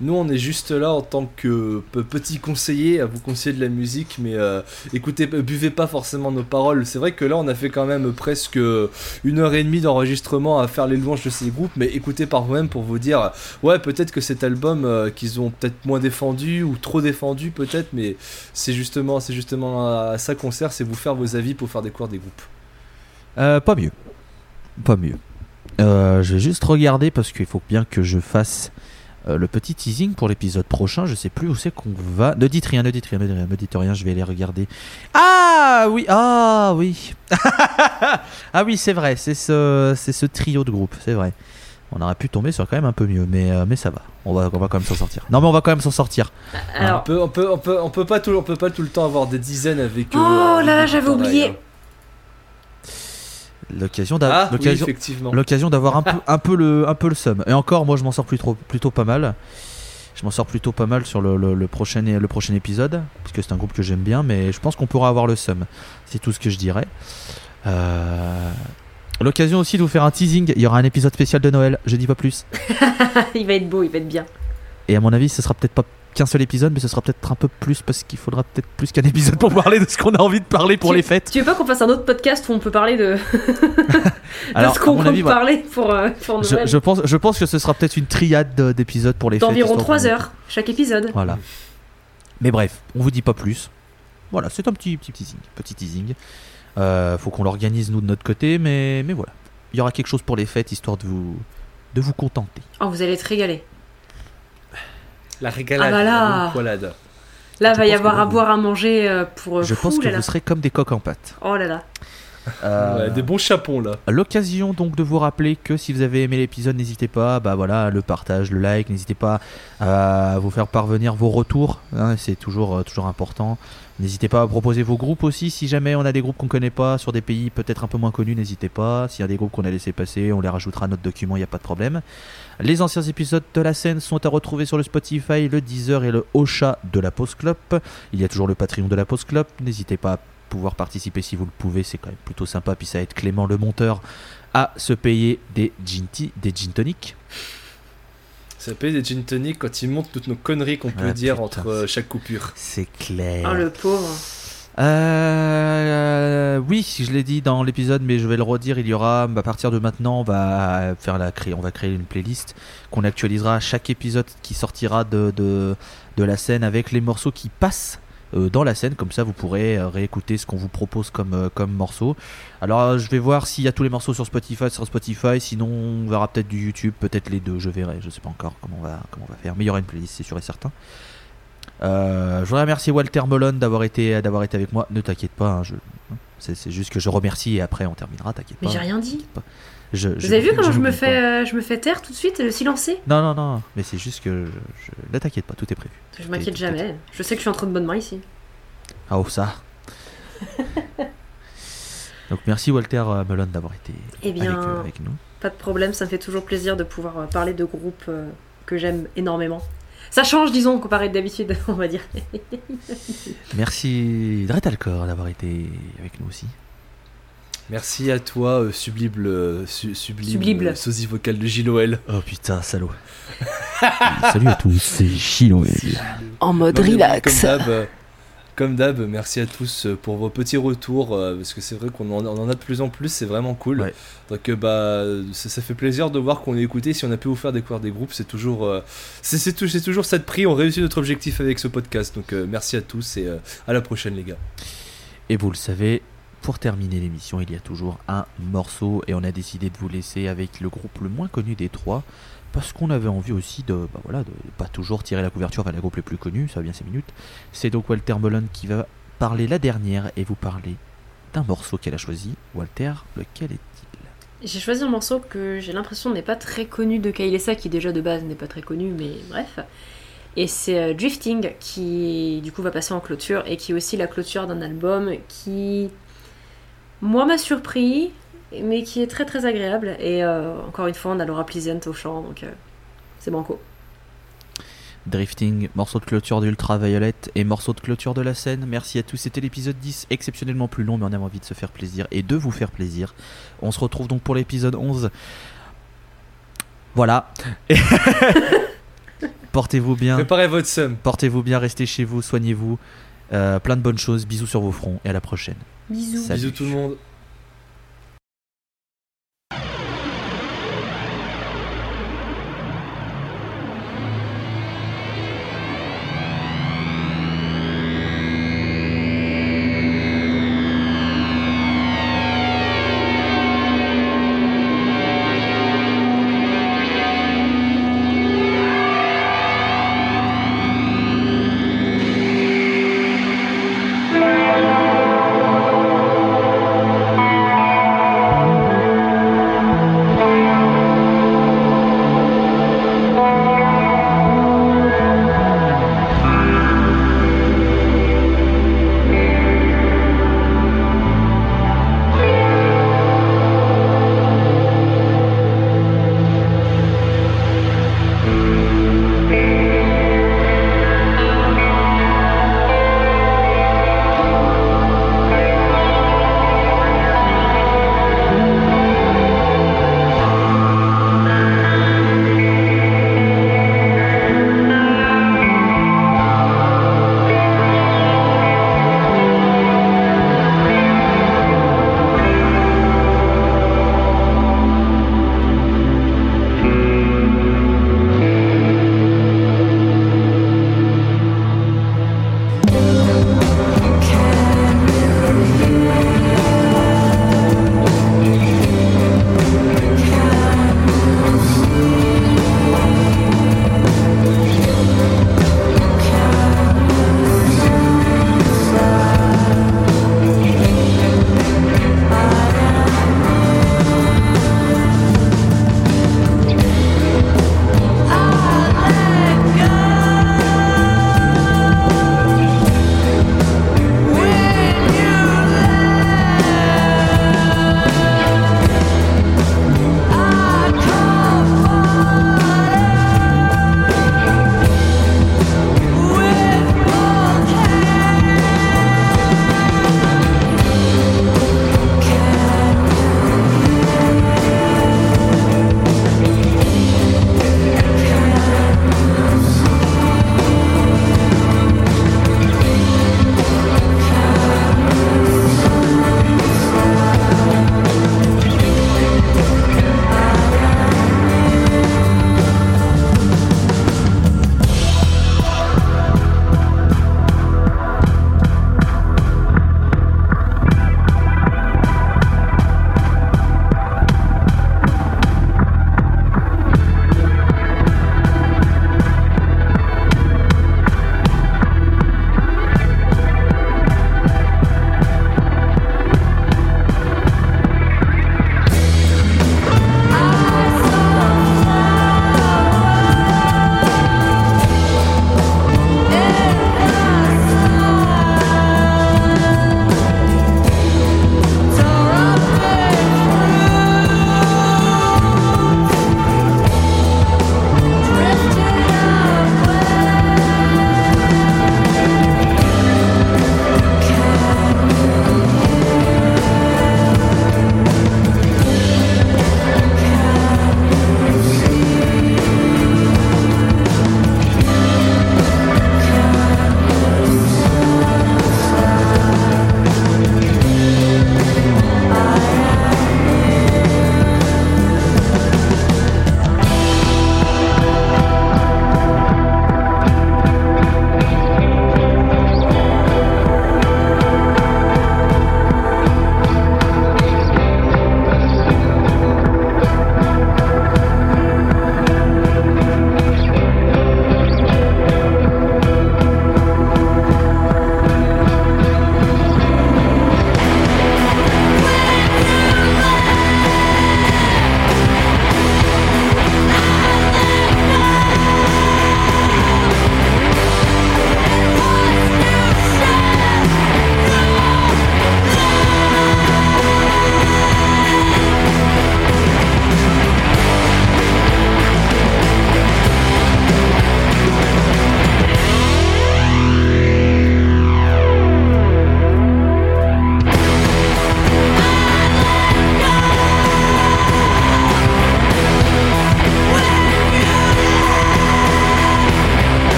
Nous, on est juste là en tant que pe- petit conseiller à vous conseiller de la musique, mais euh, écoutez, euh, buvez pas forcément nos paroles. C'est vrai que là, on a fait quand même presque une heure et demie d'enregistrement à faire les louanges de ces groupes, mais écoutez par vous-même pour vous dire, ouais, peut-être que cet album euh, qu'ils ont peut-être moins défendu ou trop défendu, peut-être, mais c'est justement, c'est justement à ça qu'on sert, c'est vous faire vos avis pour faire découvrir des groupes. Euh, Pas mieux. Pas mieux. Euh, je vais juste regarder parce qu'il faut bien que je fasse euh, le petit teasing pour l'épisode prochain. Je sais plus où c'est qu'on va. Ne dites rien, ne dites rien, ne dites rien, ne dites rien. Je vais les regarder. Ah oui, ah oui. ah oui, c'est vrai. C'est ce, c'est ce trio de groupe. C'est vrai. On aurait pu tomber sur quand même un peu mieux, mais, euh, mais ça va. On va, on va quand même s'en sortir. Non, mais on va quand même s'en sortir. On Alors, peut, on peut, on peut, on peut pas tout, on peut pas tout le temps avoir des dizaines avec. euh, Oh là là, j'avais oublié. L'occasion d'a- Ah, oui, l'occasion- effectivement. l'occasion d'avoir un peu, un peu le, un peu le seum. Et encore, moi, je m'en sors plus trop, plutôt pas mal. Je m'en sors plutôt pas mal sur le, le- le prochain, le prochain épisode, parce que c'est un groupe que j'aime bien, mais je pense qu'on pourra avoir le seum. C'est tout ce que je dirais. Euh, L'occasion aussi de vous faire un teasing. Il y aura un épisode spécial de Noël. Je dis pas plus. il va être beau, il va être bien. Et à mon avis, ce sera peut-être pas qu'un seul épisode, mais ce sera peut-être un peu plus parce qu'il faudra peut-être plus qu'un épisode pour parler de ce qu'on a envie de parler pour Tu- les fêtes. Tu veux pas qu'on fasse un autre podcast où on peut parler de, de Alors, ce qu'on compte avis, parler pour, euh, pour je, pense, je pense que ce sera peut-être une triade de- d'épisodes pour les fêtes. D'environ histoire 3 qu'on- heures chaque épisode. Voilà. Mais bref, on vous dit pas plus. Voilà, c'est un petit, petit teasing. Petit teasing. Euh, faut qu'on l'organise nous de notre côté, mais, mais voilà. Il y aura quelque chose pour les fêtes histoire de vous, de vous contenter. Oh, vous allez être régalés. La régalade, Ah bah là. la bonne poilade. Là, Je va y avoir à boire, à manger euh, pour. Je fou, pense que là, là. vous serez comme des coques en pâte. Oh là là. Euh, Ouais, des bons chapons là. L'occasion donc de vous rappeler que si vous avez aimé l'épisode, n'hésitez pas, bah voilà, le partage, le like, n'hésitez pas à vous faire parvenir vos retours, hein, c'est toujours euh, toujours important. N'hésitez pas à proposer vos groupes aussi, si jamais on a des groupes qu'on connaît pas sur des pays peut-être un peu moins connus, n'hésitez pas. S'il y a des groupes qu'on a laissé passer, on les rajoutera à notre document, il n'y a pas de problème. Les anciens épisodes de la scène sont à retrouver sur le Spotify, le Deezer et le Ocha de la Post Club. Il y a toujours le Patreon de la Post Club, n'hésitez pas à pouvoir participer si vous le pouvez, c'est quand même plutôt sympa, puis ça aide Clément le monteur à se payer des gin, des gin tonic. Ça s'appelle des gin tonic quand ils montrent toutes nos conneries qu'on peut Ah, dire putain, entre euh, chaque coupure. C'est clair. Ah, le pauvre. Euh, oui, je l'ai dit dans l'épisode, mais je vais le redire. Il y aura, à partir de maintenant, on va faire la créer, on va créer une playlist qu'on actualisera à chaque épisode qui sortira de, de, de la scène avec les morceaux qui passent dans la scène. Comme ça, vous pourrez euh, réécouter ce qu'on vous propose comme, euh, comme morceau. Alors, euh, je vais voir s'il y a tous les morceaux sur Spotify, sur Spotify. Sinon, on verra peut-être du YouTube, peut-être les deux. Je verrai. Je sais pas encore comment on va, comment on va faire. Mais il y aura une playlist, c'est sûr et certain. Euh, je voudrais remercier Walter Molon d'avoir été, d'avoir été avec moi. Ne t'inquiète pas, hein, je, c'est, c'est juste que je remercie et après on terminera. T'inquiète Mais pas. j'ai rien dit. Je- Vous je- avez vu comment je me fais, euh, je me fais taire tout de suite, le silencer? Non, non, non, mais c'est juste que je, ne t'inquiète pas, tout est prévu. Je m'inquiète jamais. Je sais que je suis entre de bonnes mains ici. Ah, oh, ça. Donc merci Walter euh, Molon d'avoir été Eh bien, avec, euh, avec nous. Pas de problème, ça me fait toujours plaisir de pouvoir euh, parler de groupes euh, que j'aime énormément. Ça change, disons, comparé d'habitude, on va dire. Merci Dretalcor d'avoir été avec nous aussi. Merci à toi, euh, sublime, euh, su- sublime, Sublime. euh, sosie vocal de Gilles Oh putain, salaud. Salut à tous, c'est Chilo. En mode Non, Comme d'hab, euh, comme d'hab, merci à tous euh, pour vos petits retours, euh, parce que c'est vrai qu'on en, on en a de plus en plus, c'est vraiment cool. Ouais. Donc euh, bah, ça, ça fait plaisir de voir qu'on est écouté. Si on a pu vous faire découvrir des groupes, c'est toujours, euh, c'est, c'est tou- c'est toujours ça de prix. On réussit notre objectif avec ce podcast. Donc euh, merci à tous et euh, à la prochaine les gars. Et vous le savez, pour terminer l'émission, il y a toujours un morceau et on a décidé de vous laisser avec le groupe le moins connu des trois parce qu'on avait envie aussi de, bah voilà, de pas toujours tirer la couverture vers les groupes les plus connus, ça va bien 5 minutes. C'est donc Walter Molon qui va parler la dernière et vous parler d'un morceau qu'elle a choisi. Walter, lequel est-il? J'ai choisi un morceau que j'ai l'impression n'est pas très connu de Kailessa, qui déjà de base n'est pas très connu, mais bref. Et c'est euh, Drifting qui du coup va passer en clôture et qui est aussi la clôture d'un album qui, moi, m'a surpris, mais qui est très très agréable. Et euh, encore une fois, on a Laura Pleasant au chant, donc euh, c'est banco. Drifting, morceau de clôture d'Ultraviolet et morceau de clôture de la scène. Merci à tous, c'était l'épisode 10, exceptionnellement plus long, mais on avait envie de se faire plaisir et de vous faire plaisir. On se retrouve donc pour l'épisode 11. Voilà. Portez-vous bien, Préparez votre somme. portez-vous bien, restez chez vous, soignez-vous. Euh, plein de bonnes choses, bisous sur vos fronts et à la prochaine. Bisous. Salut. Bisous tout le monde.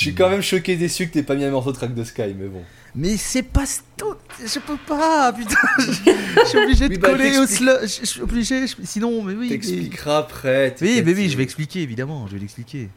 Je suis quand même choqué déçu que t'aies pas mis un morceau de track de Sky, mais bon. Mais c'est pas sto- Je peux pas, putain. Je suis obligé de Oui, bah, coller au slow. Je suis obligé. Sinon, mais oui. mais- T'expliqueras après. Oui, mais oui, je vais expliquer, évidemment. Je vais l'expliquer.